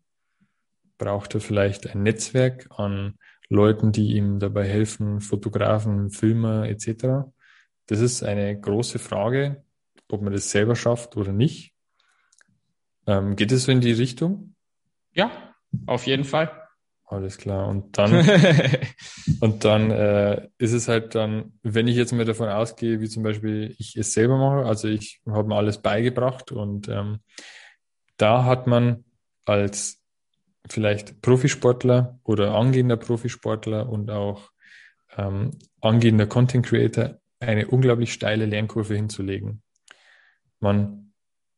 Braucht er vielleicht ein Netzwerk an Leuten, die ihm dabei helfen, Fotografen, Filmer etc.? Das ist eine große Frage, ob man das selber schafft oder nicht. Ähm, geht es so in die Richtung? Ja, auf jeden Fall. Alles klar. Und dann, <laughs> und dann äh, ist es halt dann, wenn ich jetzt mal davon ausgehe, wie zum Beispiel ich es selber mache, also ich habe mir alles beigebracht und ähm, da hat man als vielleicht Profisportler oder angehender Profisportler und auch ähm, angehender Content Creator eine unglaublich steile Lernkurve hinzulegen. Man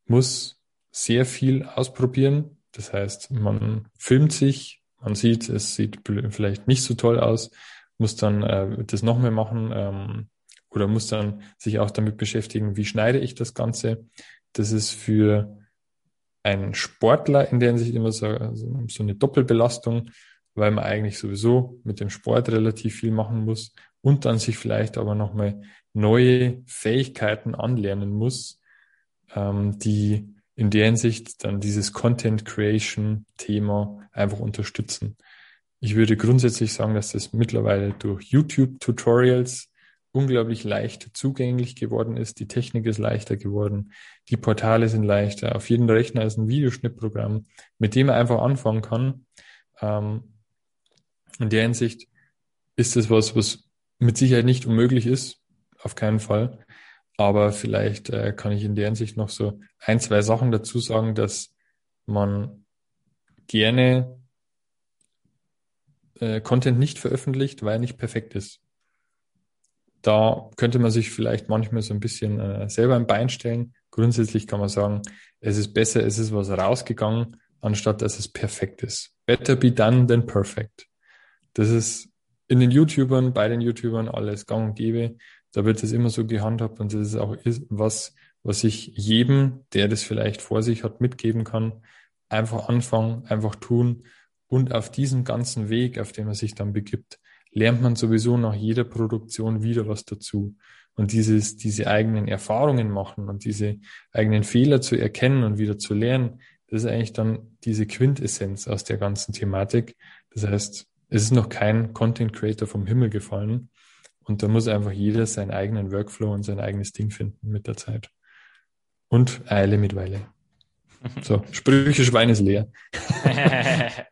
muss sehr viel ausprobieren. Das heißt, man filmt sich, man sieht, es sieht vielleicht nicht so toll aus, muss dann äh, das noch mehr machen ähm, oder muss dann sich auch damit beschäftigen, wie schneide ich das Ganze. Das ist für einen Sportler in der Hinsicht immer so, so eine Doppelbelastung. weil man eigentlich sowieso mit dem Sport relativ viel machen muss und dann sich vielleicht aber nochmal neue Fähigkeiten anlernen muss, ähm, die in der Hinsicht dann dieses Content Creation Thema einfach unterstützen. Ich würde grundsätzlich sagen, dass das mittlerweile durch YouTube Tutorials unglaublich leicht zugänglich geworden ist. Die Technik ist leichter geworden. Die Portale sind leichter. Auf jedem Rechner ist ein Videoschnittprogramm, mit dem man einfach anfangen kann. Ähm, in der Hinsicht ist es was, was mit Sicherheit nicht unmöglich ist. Auf keinen Fall. Aber vielleicht äh, kann ich in der Hinsicht noch so ein, zwei Sachen dazu sagen, dass man gerne äh, Content nicht veröffentlicht, weil er nicht perfekt ist. Da könnte man sich vielleicht manchmal so ein bisschen äh, selber ein Bein stellen. Grundsätzlich kann man sagen, es ist besser, es ist was rausgegangen, anstatt dass es perfekt ist. Better be done than perfect. Das ist in den YouTubern, bei den YouTubern alles gang und gäbe. Da wird es immer so gehandhabt und das ist auch was, was ich jedem, der das vielleicht vor sich hat, mitgeben kann. Einfach anfangen, einfach tun und auf diesem ganzen Weg, auf dem man sich dann begibt, lernt man sowieso nach jeder Produktion wieder was dazu. Und dieses, diese eigenen Erfahrungen machen und diese eigenen Fehler zu erkennen und wieder zu lernen, das ist eigentlich dann diese Quintessenz aus der ganzen Thematik. Das heißt, es ist noch kein Content Creator vom Himmel gefallen. Und da muss einfach jeder seinen eigenen Workflow und sein eigenes Ding finden mit der Zeit. Und Eile mit Weile. So, Sprüche Schwein ist leer. <laughs>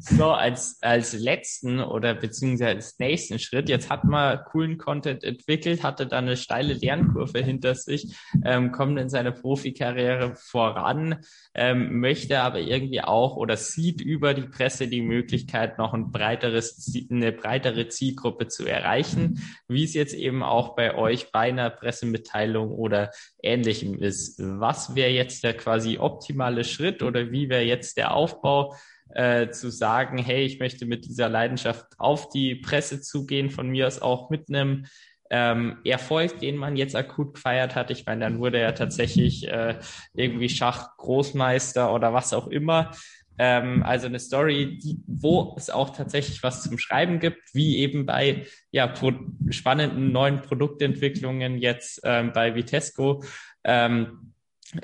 so, als, als letzten oder beziehungsweise als nächsten Schritt, jetzt hat man coolen Content entwickelt, hatte dann eine steile Lernkurve hinter sich, ähm, kommt in seiner Profikarriere voran, ähm, möchte aber irgendwie auch oder sieht über die Presse die Möglichkeit, noch ein breiteres, eine breitere Zielgruppe zu erreichen, wie es jetzt eben auch bei euch bei einer Pressemitteilung oder ähnlichem ist. Was wäre jetzt der quasi optimale Schritt oder wie wäre jetzt der Aufbau? Äh, zu sagen, hey, ich möchte mit dieser Leidenschaft auf die Presse zugehen, von mir aus auch mit einem ähm, Erfolg, den man jetzt akut gefeiert hat. Ich meine, dann wurde er tatsächlich äh, irgendwie Schach-Großmeister oder was auch immer. Ähm, also eine Story, die, wo es auch tatsächlich was zum Schreiben gibt, wie eben bei ja, pro spannenden neuen Produktentwicklungen jetzt ähm, bei Vitesco. Ähm,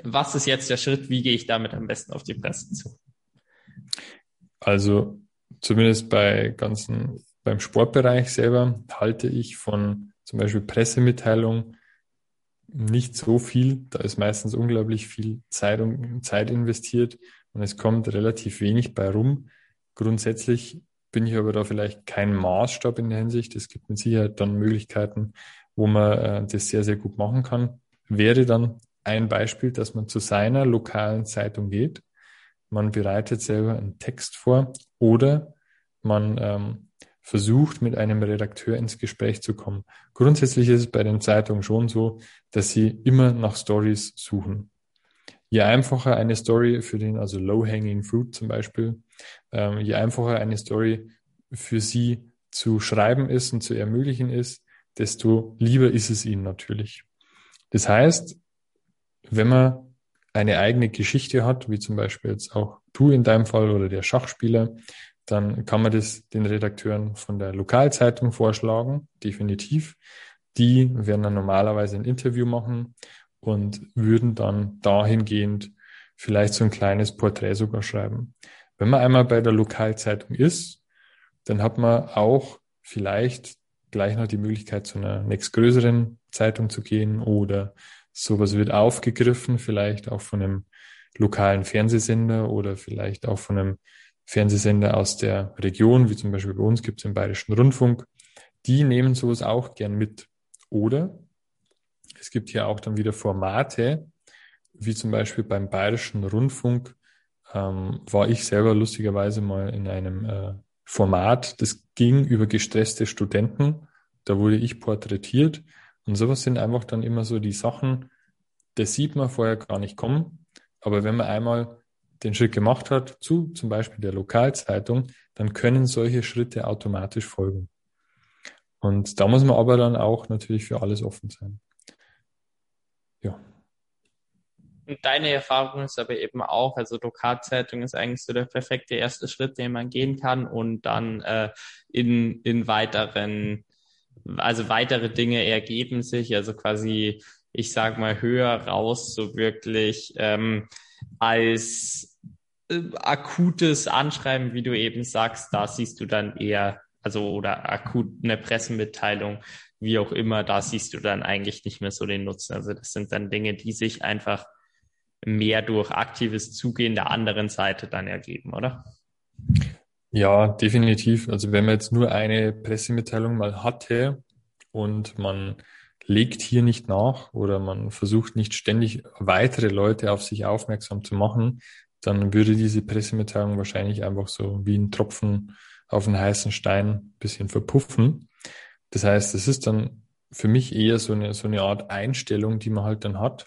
was ist jetzt der Schritt? Wie gehe ich damit am besten auf die Presse zu? Also zumindest bei ganzen, beim Sportbereich selber halte ich von zum Beispiel Pressemitteilungen nicht so viel. Da ist meistens unglaublich viel Zeit, und, Zeit investiert und es kommt relativ wenig bei rum. Grundsätzlich bin ich aber da vielleicht kein Maßstab in der Hinsicht. Es gibt mit Sicherheit dann Möglichkeiten, wo man äh, das sehr, sehr gut machen kann. Wäre dann ein Beispiel, dass man zu seiner lokalen Zeitung geht man bereitet selber einen Text vor oder man ähm, versucht, mit einem Redakteur ins Gespräch zu kommen. Grundsätzlich ist es bei den Zeitungen schon so, dass sie immer nach Stories suchen. Je einfacher eine Story für den, also Low-Hanging Fruit zum Beispiel, ähm, je einfacher eine Story für sie zu schreiben ist und zu ermöglichen ist, desto lieber ist es ihnen natürlich. Das heißt, wenn man eine eigene Geschichte hat, wie zum Beispiel jetzt auch du in deinem Fall oder der Schachspieler, dann kann man das den Redakteuren von der Lokalzeitung vorschlagen, definitiv. Die werden dann normalerweise ein Interview machen und würden dann dahingehend vielleicht so ein kleines Porträt sogar schreiben. Wenn man einmal bei der Lokalzeitung ist, dann hat man auch vielleicht gleich noch die Möglichkeit, zu einer nächstgrößeren Zeitung zu gehen oder Sowas wird aufgegriffen, vielleicht auch von einem lokalen Fernsehsender oder vielleicht auch von einem Fernsehsender aus der Region, wie zum Beispiel bei uns gibt es den Bayerischen Rundfunk. Die nehmen sowas auch gern mit. Oder es gibt hier auch dann wieder Formate, wie zum Beispiel beim Bayerischen Rundfunk ähm, war ich selber lustigerweise mal in einem äh, Format, das ging über gestresste Studenten. Da wurde ich porträtiert und sowas sind einfach dann immer so die Sachen, das sieht man vorher gar nicht kommen. Aber wenn man einmal den Schritt gemacht hat zu zum Beispiel der Lokalzeitung, dann können solche Schritte automatisch folgen. Und da muss man aber dann auch natürlich für alles offen sein. Ja. Deine Erfahrung ist aber eben auch, also Lokalzeitung ist eigentlich so der perfekte erste Schritt, den man gehen kann und dann äh, in, in weiteren, also weitere Dinge ergeben sich, also quasi, ich sag mal, höher raus, so wirklich ähm, als äh, akutes Anschreiben, wie du eben sagst, da siehst du dann eher, also oder akut eine Pressemitteilung, wie auch immer, da siehst du dann eigentlich nicht mehr so den Nutzen. Also das sind dann Dinge, die sich einfach mehr durch aktives Zugehen der anderen Seite dann ergeben, oder? Ja, definitiv. Also wenn man jetzt nur eine Pressemitteilung mal hatte und man legt hier nicht nach oder man versucht nicht ständig weitere Leute auf sich aufmerksam zu machen, dann würde diese Pressemitteilung wahrscheinlich einfach so wie ein Tropfen auf einen heißen Stein ein bisschen verpuffen. Das heißt, es ist dann für mich eher so eine, so eine Art Einstellung, die man halt dann hat.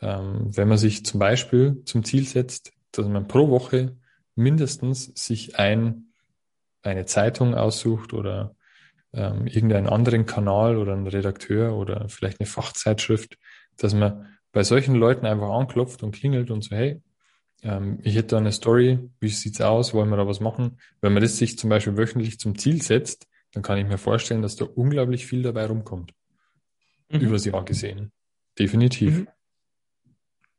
Ähm, wenn man sich zum Beispiel zum Ziel setzt, dass man pro Woche mindestens sich ein, eine Zeitung aussucht oder ähm, irgendeinen anderen Kanal oder einen Redakteur oder vielleicht eine Fachzeitschrift, dass man bei solchen Leuten einfach anklopft und klingelt und so, hey, ähm, ich hätte da eine Story, wie sieht's aus, wollen wir da was machen? Wenn man das sich zum Beispiel wöchentlich zum Ziel setzt, dann kann ich mir vorstellen, dass da unglaublich viel dabei rumkommt. Mhm. Übers Jahr gesehen. Definitiv. Mhm.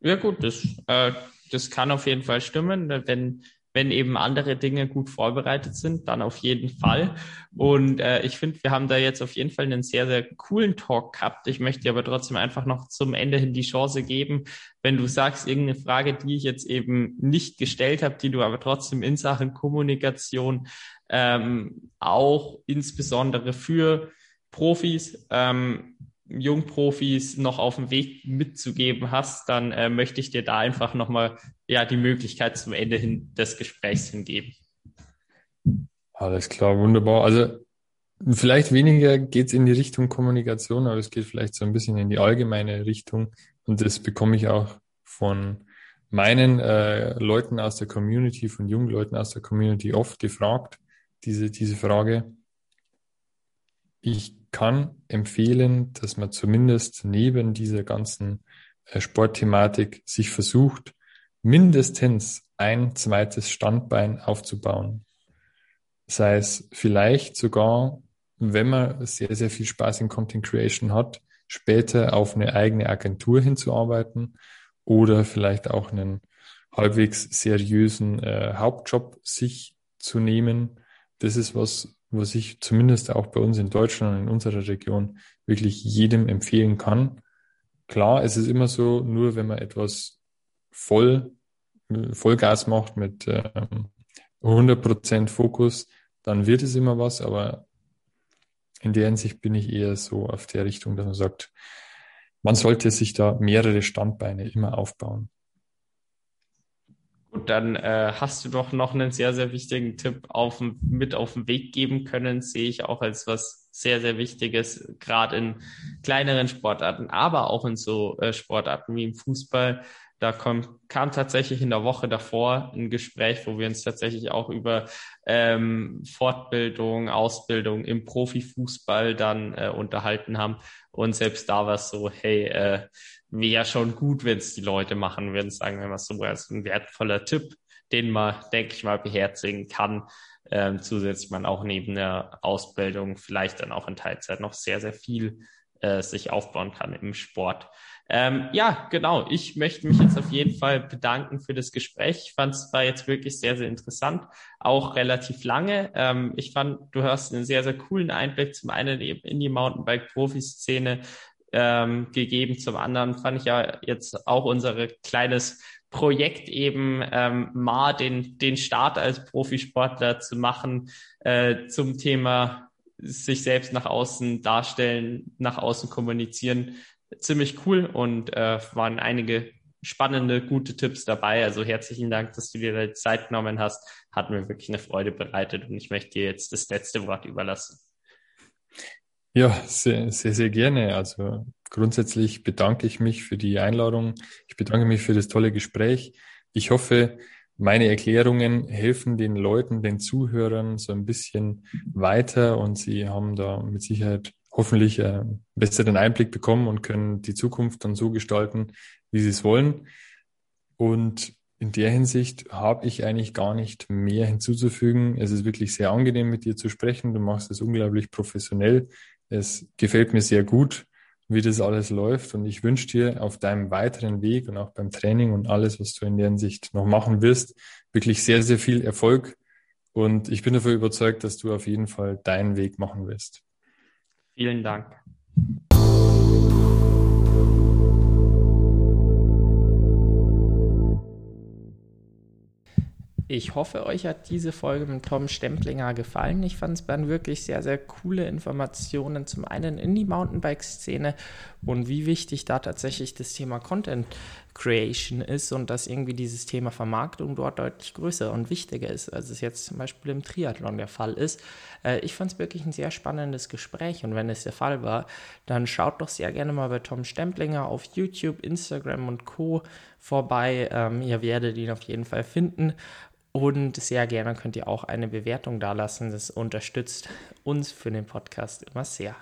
Ja gut, das, äh, das kann auf jeden Fall stimmen. Wenn wenn eben andere Dinge gut vorbereitet sind, dann auf jeden Fall. Und äh, ich finde, wir haben da jetzt auf jeden Fall einen sehr, sehr coolen Talk gehabt. Ich möchte dir aber trotzdem einfach noch zum Ende hin die Chance geben, wenn du sagst, irgendeine Frage, die ich jetzt eben nicht gestellt habe, die du aber trotzdem in Sachen Kommunikation ähm, auch insbesondere für Profis ähm, Jungprofis noch auf dem Weg mitzugeben hast, dann äh, möchte ich dir da einfach nochmal ja, die Möglichkeit zum Ende hin des Gesprächs hingeben. Alles klar, wunderbar. Also vielleicht weniger geht's in die Richtung Kommunikation, aber es geht vielleicht so ein bisschen in die allgemeine Richtung. Und das bekomme ich auch von meinen äh, Leuten aus der Community, von jungen Leuten aus der Community oft gefragt, diese, diese Frage. Ich kann empfehlen, dass man zumindest neben dieser ganzen äh, Sportthematik sich versucht, mindestens ein zweites Standbein aufzubauen. Sei es vielleicht sogar, wenn man sehr, sehr viel Spaß in Content Creation hat, später auf eine eigene Agentur hinzuarbeiten oder vielleicht auch einen halbwegs seriösen äh, Hauptjob sich zu nehmen. Das ist was, was ich zumindest auch bei uns in Deutschland und in unserer Region wirklich jedem empfehlen kann. Klar, es ist immer so, nur wenn man etwas voll, Vollgas macht mit ähm, 100% Fokus, dann wird es immer was, aber in der Hinsicht bin ich eher so auf der Richtung, dass man sagt, man sollte sich da mehrere Standbeine immer aufbauen. Gut, dann äh, hast du doch noch einen sehr, sehr wichtigen Tipp auf, mit auf den Weg geben können, sehe ich auch als was sehr, sehr Wichtiges, gerade in kleineren Sportarten, aber auch in so äh, Sportarten wie im Fußball. Da kommt, kam tatsächlich in der Woche davor ein Gespräch, wo wir uns tatsächlich auch über ähm, Fortbildung, Ausbildung im Profifußball dann äh, unterhalten haben. Und selbst da war es so, hey, äh, wäre schon gut, wenn es die Leute machen würden, sagen wir mal so, als ein wertvoller Tipp, den man, denke ich mal, beherzigen kann. Ähm, zusätzlich man auch neben der Ausbildung vielleicht dann auch in Teilzeit noch sehr, sehr viel äh, sich aufbauen kann im Sport. Ähm, ja, genau. Ich möchte mich jetzt auf jeden Fall bedanken für das Gespräch. Ich fand es war jetzt wirklich sehr, sehr interessant, auch relativ lange. Ähm, ich fand, du hast einen sehr, sehr coolen Einblick zum einen eben in die Mountainbike-Profiszene, ähm, gegeben. Zum anderen fand ich ja jetzt auch unser kleines Projekt eben ähm, mal den, den Start als Profisportler zu machen äh, zum Thema sich selbst nach außen darstellen, nach außen kommunizieren. Ziemlich cool und äh, waren einige spannende, gute Tipps dabei. Also herzlichen Dank, dass du dir die Zeit genommen hast. Hat mir wirklich eine Freude bereitet und ich möchte dir jetzt das letzte Wort überlassen. Ja, sehr, sehr, sehr gerne. Also grundsätzlich bedanke ich mich für die Einladung. Ich bedanke mich für das tolle Gespräch. Ich hoffe, meine Erklärungen helfen den Leuten, den Zuhörern so ein bisschen weiter und sie haben da mit Sicherheit hoffentlich äh, besseren Einblick bekommen und können die Zukunft dann so gestalten, wie sie es wollen. Und in der Hinsicht habe ich eigentlich gar nicht mehr hinzuzufügen. Es ist wirklich sehr angenehm, mit dir zu sprechen. Du machst es unglaublich professionell. Es gefällt mir sehr gut, wie das alles läuft. Und ich wünsche dir auf deinem weiteren Weg und auch beim Training und alles, was du in der Hinsicht noch machen wirst, wirklich sehr, sehr viel Erfolg. Und ich bin dafür überzeugt, dass du auf jeden Fall deinen Weg machen wirst. Vielen Dank. Ich hoffe, euch hat diese Folge mit Tom Stemplinger gefallen. Ich fand es waren wirklich sehr, sehr coole Informationen. Zum einen in die Mountainbike-Szene und wie wichtig da tatsächlich das Thema Content Creation ist und dass irgendwie dieses Thema Vermarktung dort deutlich größer und wichtiger ist, als es jetzt zum Beispiel im Triathlon der Fall ist. Äh, ich fand es wirklich ein sehr spannendes Gespräch und wenn es der Fall war, dann schaut doch sehr gerne mal bei Tom Stemplinger auf YouTube, Instagram und Co. vorbei. Ähm, ihr werdet ihn auf jeden Fall finden. Und sehr gerne könnt ihr auch eine Bewertung dalassen. Das unterstützt uns für den Podcast immer sehr.